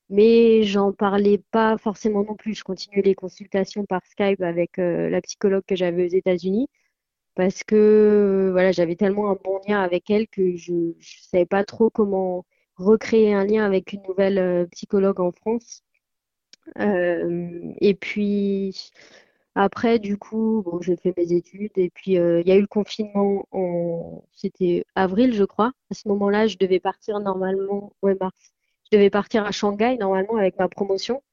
mais j'en parlais pas forcément non plus. Je continuais les consultations par Skype avec euh, la psychologue que j'avais aux États-Unis parce que voilà, j'avais tellement un bon lien avec elle que je ne savais pas trop comment recréer un lien avec une nouvelle euh, psychologue en France. Euh, et puis après, du coup, bon, j'ai fait mes études et puis il y a eu le confinement en c'était avril, je crois. À ce moment-là, je devais partir normalement, ouais, mars je devais partir à Shanghai normalement avec ma promotion,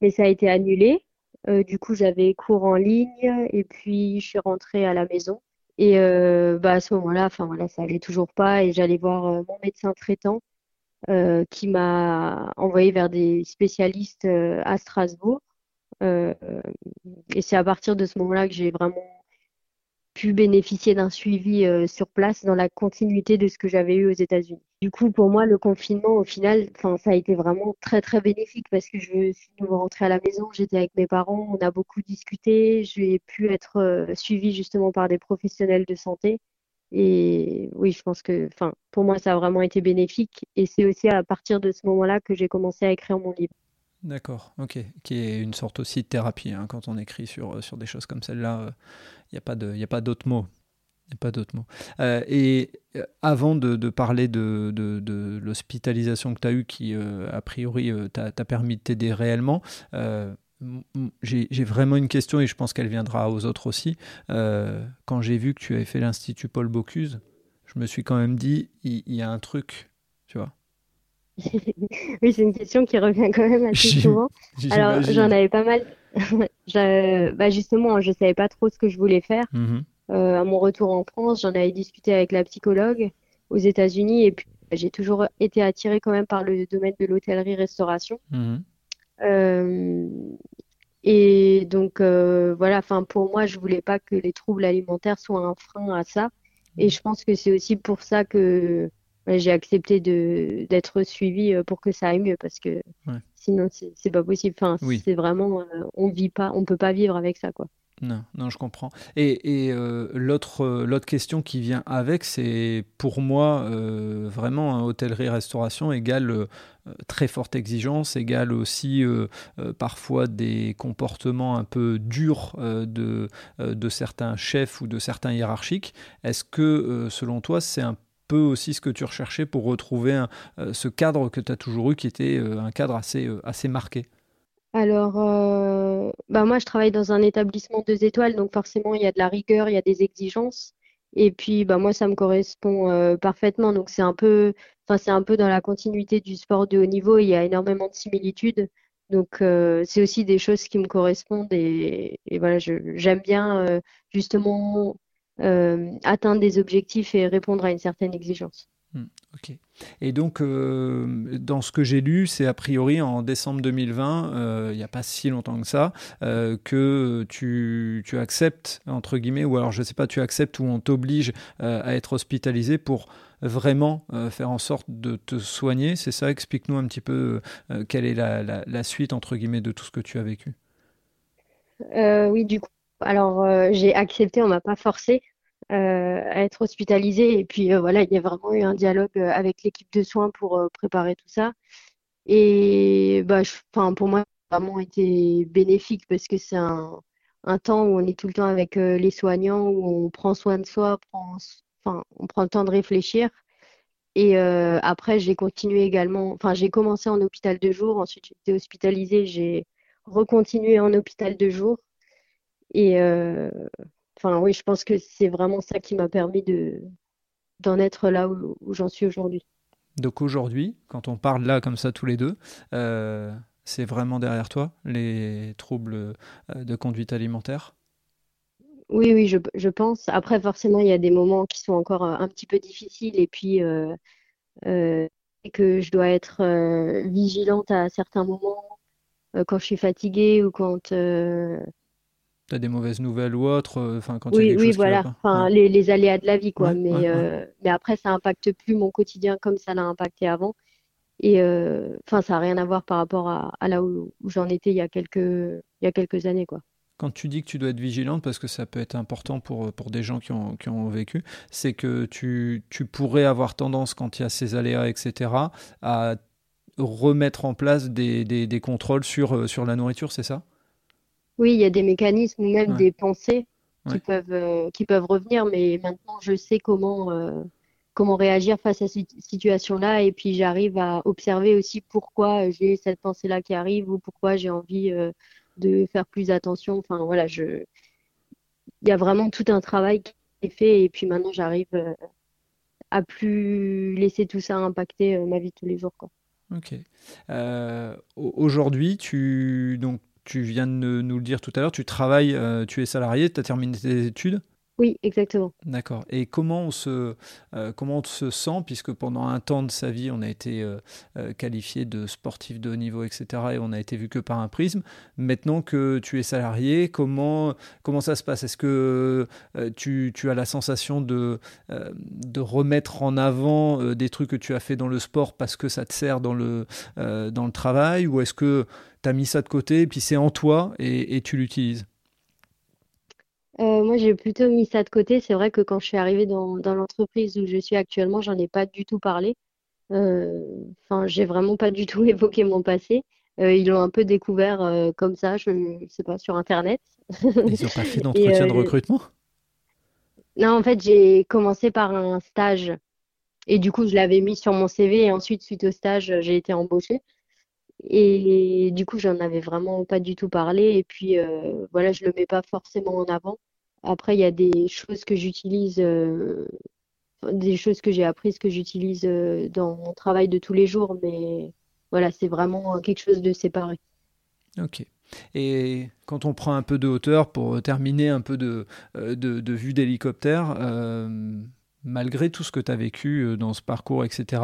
mais ça a été annulé. Euh, du coup, j'avais cours en ligne et puis je suis rentrée à la maison. Et euh, bah, à ce moment-là, enfin voilà, ça allait toujours pas et j'allais voir euh, mon médecin traitant qui m'a envoyé vers des spécialistes à Strasbourg. Et c'est à partir de ce moment-là que j'ai vraiment pu bénéficier d'un suivi sur place dans la continuité de ce que j'avais eu aux États-Unis. Du coup, pour moi, le confinement, au final, ça a été vraiment très, très bénéfique parce que je suis nouveau rentrée à la maison, j'étais avec mes parents, on a beaucoup discuté, j'ai pu être euh, suivie justement par des professionnels de santé Et oui, je pense que, pour moi, ça a vraiment été bénéfique. Et c'est aussi à partir de ce moment-là que j'ai commencé à écrire mon livre. D'accord, ok. Qui est une sorte aussi de thérapie. Hein, quand on écrit sur, sur des choses comme celle-là, il n'y a pas d'autres mots. Il a pas d'autres mots. Euh, et euh, avant de, de parler de, de, de l'hospitalisation que tu as eue, qui euh, a priori t'a permis de t'aider réellement, j'ai vraiment une question et je pense qu'elle viendra aux autres aussi. quand j'ai vu que tu avais fait l'Institut Paul Bocuse, je me suis quand même dit, il, y a un truc, tu vois. oui, c'est une question qui revient quand même assez souvent. Alors, j'en avais pas mal. bah justement, je savais pas trop ce que je voulais faire. Mm-hmm. Euh, à mon retour en France, j'en avais discuté avec la psychologue aux États-Unis et puis j'ai toujours été attirée quand même par le domaine de l'hôtellerie-restauration. Mhm. Euh, et donc euh, voilà, enfin pour moi, je voulais pas que les troubles alimentaires soient un frein à ça. Et mhm. je pense que c'est aussi pour ça que j'ai accepté d'être suivie pour que ça aille mieux parce que sinon c'est pas possible. Enfin, c'est vraiment on vit pas, on peut pas vivre avec ça quoi. Non, non, je comprends. Et, et euh, l'autre, euh, l'autre question qui vient avec, c'est pour moi euh, vraiment un hôtellerie-restauration égale très forte exigence, égale aussi parfois des comportements un peu durs de, de certains chefs ou de certains hiérarchiques. Est-ce que selon toi, c'est un peu aussi ce que tu recherchais pour retrouver ce cadre que tu as toujours eu qui était un cadre assez, assez marqué alors, euh, bah moi, je travaille dans un établissement deux étoiles, donc forcément, il y a de la rigueur, il y a des exigences. Et puis, bah moi, ça me correspond euh, parfaitement. Donc, c'est un peu, un peu dans la continuité du sport de haut niveau. Il y a énormément de similitudes. Donc, euh, c'est aussi des choses qui me correspondent. Et, et voilà, j'aime bien justement atteindre des objectifs et répondre à une certaine exigence. Hmm, ok. Et donc, euh, dans ce que j'ai lu, c'est a priori en décembre 2020, euh, il n'y a pas si longtemps que ça, euh, que tu, tu, acceptes, entre guillemets, ou alors je ne sais pas, tu acceptes ou on t'oblige à être hospitalisé pour vraiment faire en sorte de te soigner. C'est ça? Explique-nous un petit peu quelle est la, la, la, suite, entre guillemets, de tout ce que tu as vécu. oui, du coup, alors j'ai accepté, on m'a pas forcé. Euh, à être hospitalisé. Et puis euh, voilà, il y a vraiment eu un dialogue euh, avec l'équipe de soins pour préparer tout ça. Et bah, enfin, pour moi, ça a vraiment été bénéfique parce que c'est un, un temps où on est tout le temps avec les soignants, où on prend soin de soi, enfin, on prend le temps de réfléchir. Et après, j'ai continué également, enfin, j'ai commencé en hôpital de jour, ensuite j'ai été hospitalisée, j'ai recontinué en hôpital de jour. Et Enfin, oui, je pense que c'est vraiment ça qui m'a permis de d'en être là où, j'en suis aujourd'hui. Donc aujourd'hui, quand on parle là comme ça tous les deux, euh, c'est vraiment derrière toi les troubles euh, de conduite alimentaire? Oui, oui, je, je, pense. Après, forcément, il y a des moments qui sont encore euh, un petit peu difficiles et puis euh, que je dois être vigilante à certains moments quand je suis fatiguée ou quand tu as des mauvaises nouvelles ou autres euh, enfin quand oui oui voilà. enfin les, les, aléas de la vie quoi. Mais euh, mais après ça impacte plus mon quotidien comme ça l'a impacté avant. Et euh, enfin ça n'a rien à voir par rapport à, là où, j'en étais il y a quelques il y a quelques années quoi. Quand tu dis que tu dois être vigilante, parce que ça peut être important pour, pour des gens qui ont, qui ont vécu, c'est que tu, tu pourrais avoir tendance, quand il y a ces aléas, etc., à remettre en place des, des, des contrôles sur, sur la nourriture, c'est ça? Oui, il y a des mécanismes ou même des pensées qui peuvent euh, qui peuvent revenir, mais maintenant je sais comment euh, comment réagir face à cette situation-là et puis j'arrive à observer aussi pourquoi j'ai cette pensée-là qui arrive ou pourquoi j'ai envie euh, de faire plus attention. Enfin voilà, je il y a vraiment tout un travail qui est fait et puis maintenant j'arrive à plus laisser tout ça impacter ma vie tous les jours quoi. Ok. Aujourd'hui, tu donc tu viens de nous le dire tout à l'heure, tu travailles, euh, tu es salarié, tu as terminé tes études oui, exactement. D'accord. Et comment on, se, euh, comment on se sent, puisque pendant un temps de sa vie, on a été euh, euh, qualifié de sportif de haut niveau, etc., et on a été vu que par un prisme. Maintenant que tu es salarié, comment, comment ça se passe? Est-ce que tu, tu, as la sensation de, de remettre en avant des trucs que tu as fait dans le sport parce que ça te sert dans le, dans le travail, ou est-ce que tu as mis ça de côté, puis c'est en toi et, et tu l'utilises? Euh, moi, j'ai plutôt mis ça de côté. C'est vrai que quand je suis arrivée dans, dans l'entreprise où je suis actuellement, j'en ai pas du tout parlé. Euh, Enfin, j'ai vraiment pas du tout évoqué mon passé. Euh, ils l'ont un peu découvert euh, comme ça, je, je sais pas, sur Internet. Ils n'ont pas fait d'entretien de recrutement? Non, en fait, j'ai commencé par un stage et du coup, je l'avais mis sur mon CV et ensuite, suite au stage, j'ai été embauchée. Et du coup, j'en avais vraiment pas du tout parlé. Et puis, voilà, je le mets pas forcément en avant. Après, il y a des choses que j'utilise, euh, des choses que j'ai apprises que j'utilise euh, dans mon travail de tous les jours. Mais voilà, c'est vraiment quelque chose de séparé. Ok. Et quand on prend un peu de hauteur pour terminer un peu de, euh, de, de vue d'hélicoptère, malgré tout ce que tu as vécu dans ce parcours, etc.,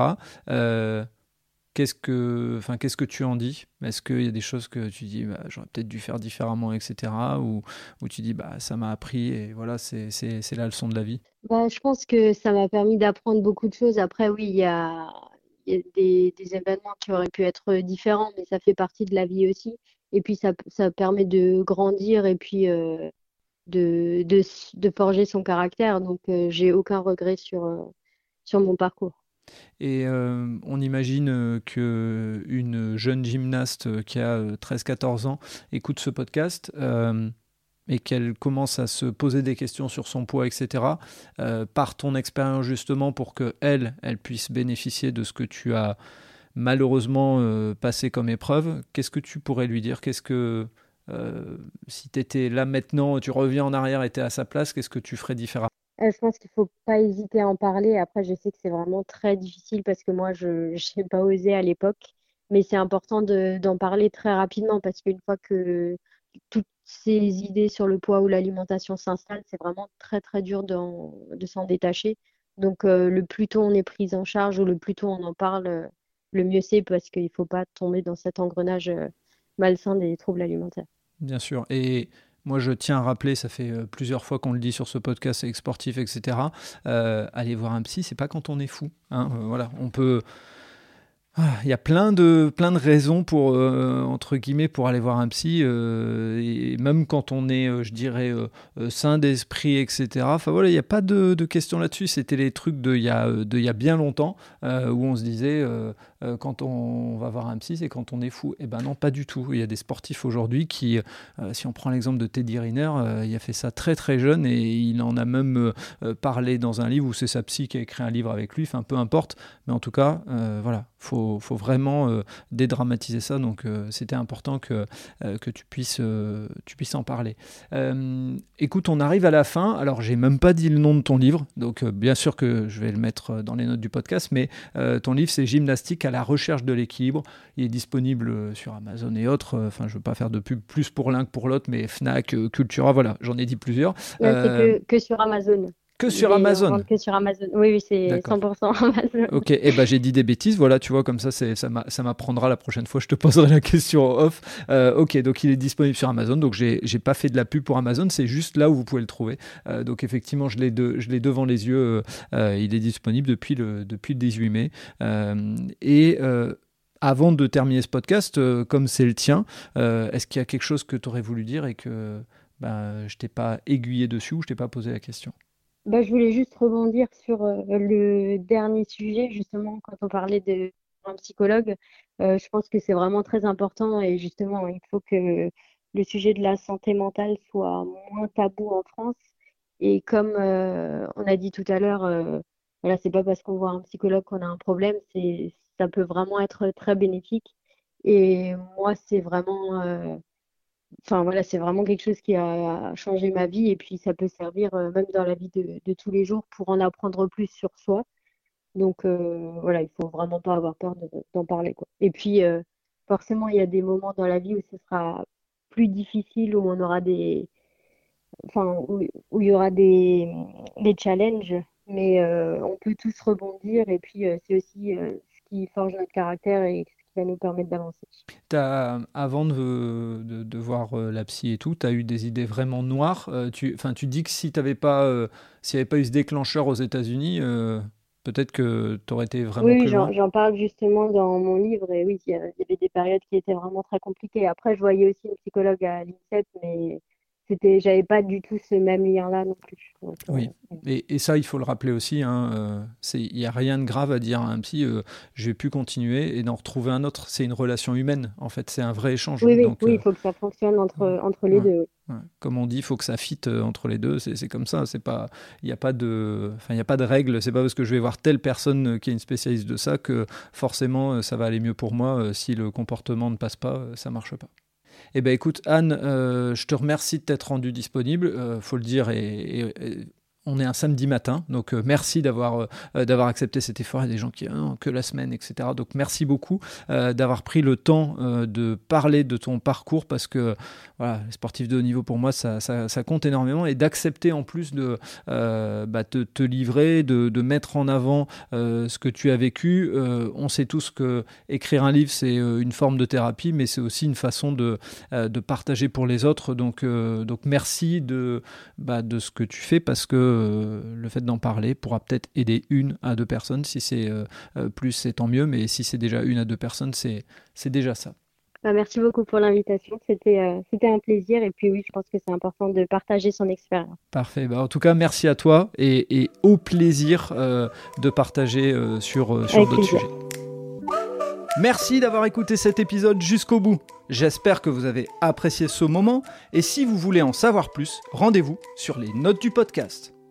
qu'est-ce que, enfin, qu'est-ce que tu en dis? Est-ce qu'il y a des choses que tu dis, bah, j'aurais peut-être dû faire différemment, etc., ou, ou tu dis, bah, ça m'a appris et voilà, c'est, la leçon de la vie? Bah, je pense que ça m'a permis d'apprendre beaucoup de choses. Après, oui, il y a, y a des, événements qui auraient pu être différents, mais ça fait partie de la vie aussi. Et puis, ça, ça permet de grandir et puis euh, de, de, de forger son caractère. Donc, euh, j'ai aucun regret sur, euh, sur mon parcours. Et euh, on imagine euh, que une jeune gymnaste euh, qui a euh, 13-14 ans écoute ce podcast et qu'elle commence à se poser des questions sur son poids, etc. par ton expérience justement pour que elle, puisse bénéficier de ce que tu as malheureusement passé comme épreuve. Qu'est-ce que tu pourrais lui dire? Qu'est-ce que si tu étais là maintenant, tu reviens en arrière et tu es à sa place, qu'est-ce que tu ferais différemment? Euh, je pense qu'il faut pas hésiter à en parler. Après, je sais que c'est vraiment très difficile parce que moi, je n'ai pas osé à l'époque. Mais c'est important de, d'en parler très rapidement parce qu'une fois que toutes ces idées sur le poids ou l'alimentation s'installent, c'est vraiment très, très dur d'en- de s'en détacher. Donc, euh, le plus tôt on est pris en charge ou le plus tôt on en parle, euh, le mieux c'est parce qu'il faut pas tomber dans cet engrenage, malsain des troubles alimentaires. Bien sûr. Moi, je tiens à rappeler, ça fait euh, plusieurs fois qu'on le dit sur ce podcast avec sportif, etc. euh, aller voir un psy, c'est pas quand on est fou. hein. Euh, voilà, on peut. Ah, Il y a plein de, plein de raisons pour, entre guillemets, pour aller voir un psy, et même quand on est, je dirais, sain d'esprit, etc. Enfin voilà, il n'y a pas de, questions là-dessus. C'était les trucs de il y y a bien longtemps, où on se disait, euh, quand on va voir un psy, c'est quand on est fou. Eh ben non, pas du tout. Il y a des sportifs aujourd'hui qui, euh, si on prend l'exemple de Teddy Riner, euh, il a fait ça très très jeune, et il en a même parlé dans un livre, où c'est sa psy qui a écrit un livre avec lui, enfin peu importe. Mais en tout cas, voilà, faut, faut vraiment dédramatiser ça. Donc, c'était important que, que tu, puisses, tu puisses en parler. Écoute, on arrive à la fin. Alors, j'ai même pas dit le nom de ton livre. Donc, bien sûr que je vais le mettre dans les notes du podcast. Mais ton livre, c'est Gymnastique à la recherche de l'équilibre. Il est disponible euh, sur Amazon et autres. Euh, Enfin, je veux pas faire de pub plus pour l'un que pour l'autre, mais Fnac, euh, Cultura, voilà, j'en ai dit plusieurs. Là, c'est que, que sur Amazon. Que sur Amazon. que sur Amazon. Oui, oui, c'est D'accord. 100% Amazon. Ok, et ben j'ai dit des bêtises, voilà, tu vois, comme ça, ça, m'a- ça m'apprendra la prochaine fois, je te poserai la question off. Euh, ok, donc il est disponible sur Amazon, donc j'ai, pas fait de la pub pour Amazon, c'est juste là où vous pouvez le trouver. Euh, donc effectivement, je l'ai, de- devant les yeux, euh, il est disponible depuis le, depuis le 18 mai. Et avant de terminer ce podcast, comme c'est le tien, est-ce qu'il y a quelque chose que tu aurais voulu dire et que ben, je t'ai pas aiguillé dessus ou je t'ai pas posé la question? Bah, je voulais juste rebondir sur euh, le dernier sujet, justement, quand on parlait de un psychologue. Euh, je pense que c'est vraiment très important et justement, il faut que le sujet de la santé mentale soit moins tabou en France. Et comme euh, on a dit tout à l'heure, euh, voilà, c'est pas parce qu'on voit un psychologue qu'on a un problème, c'est, ça peut vraiment être très bénéfique. Et moi, c'est vraiment, euh, Enfin voilà, c'est vraiment quelque chose qui a changé ma vie et puis ça peut servir euh, même dans la vie de, tous les jours pour en apprendre plus sur soi. Donc euh, voilà, il faut vraiment pas avoir peur de- d'en parler quoi. Et puis euh, forcément, il y a des moments dans la vie où ce sera plus difficile, où on aura des, enfin où, où il y aura des, des challenges, mais euh, on peut tous rebondir et puis c'est aussi ce qui forge notre caractère et va nous permettre d'avancer. T'as, avant de, de, de voir euh, la psy et tout, tu as eu des idées vraiment noires. Euh, tu, tu dis que si t'avais pas, euh, s'il n'y avait pas eu ce déclencheur aux États-Unis, euh, peut-être que tu aurais été vraiment Oui, plus j'en, loin. j'en parle justement dans mon livre et oui, il y y avait des périodes qui étaient vraiment très compliquées. Après, je voyais aussi une psychologue à l'INSEP, mais c'était, j'avais pas du tout ce même lien-là non plus. oui, et, ça, il faut le rappeler aussi. Hein, il n'y a rien de grave à dire à un psy. je vais plus continuer et d'en retrouver un autre. C'est une relation humaine. En fait, c'est un vrai échange. Oui, oui, oui il faut que ça fonctionne entre entre les deux. Comme on dit, il faut que ça fitte entre les deux. C'est comme ça. C'est pas, il n'y a pas de, enfin, il y a pas de règle. C'est pas parce que je vais voir telle personne qui est une spécialiste de ça que forcément ça va aller mieux pour moi. Si le comportement ne passe pas, ça marche pas. Eh ben écoute, Anne, euh, je te remercie de t'être rendue disponible. Euh, faut le dire et, on est un samedi matin, donc euh, merci d'avoir euh, d'avoir accepté cet effort. Il y a des gens qui ont que la semaine, etc. Donc merci beaucoup euh, d'avoir pris le temps de parler de ton parcours parce que voilà, les sportifs de haut niveau pour moi ça, compte énormément et d'accepter en plus de bah, te, livrer, de, mettre en avant ce que tu as vécu. on sait tous que écrire un livre c'est une forme de thérapie, mais c'est aussi une façon de, partager pour les autres. Donc merci bah, de ce que tu fais parce que euh, le fait d'en parler pourra peut-être aider une à deux personnes. Si c'est euh, euh, plus, c'est tant mieux, mais si c'est déjà une à deux personnes, c'est déjà ça. Bah, merci beaucoup pour l'invitation. C'était un plaisir. Et puis oui, je pense que c'est important de partager son expérience. Parfait. Bah, en tout cas, merci à toi et, au plaisir de partager sur, sur d'autres sujets. Merci d'avoir écouté cet épisode jusqu'au bout. J'espère que vous avez apprécié ce moment et si vous voulez en savoir plus, rendez-vous sur les notes du podcast.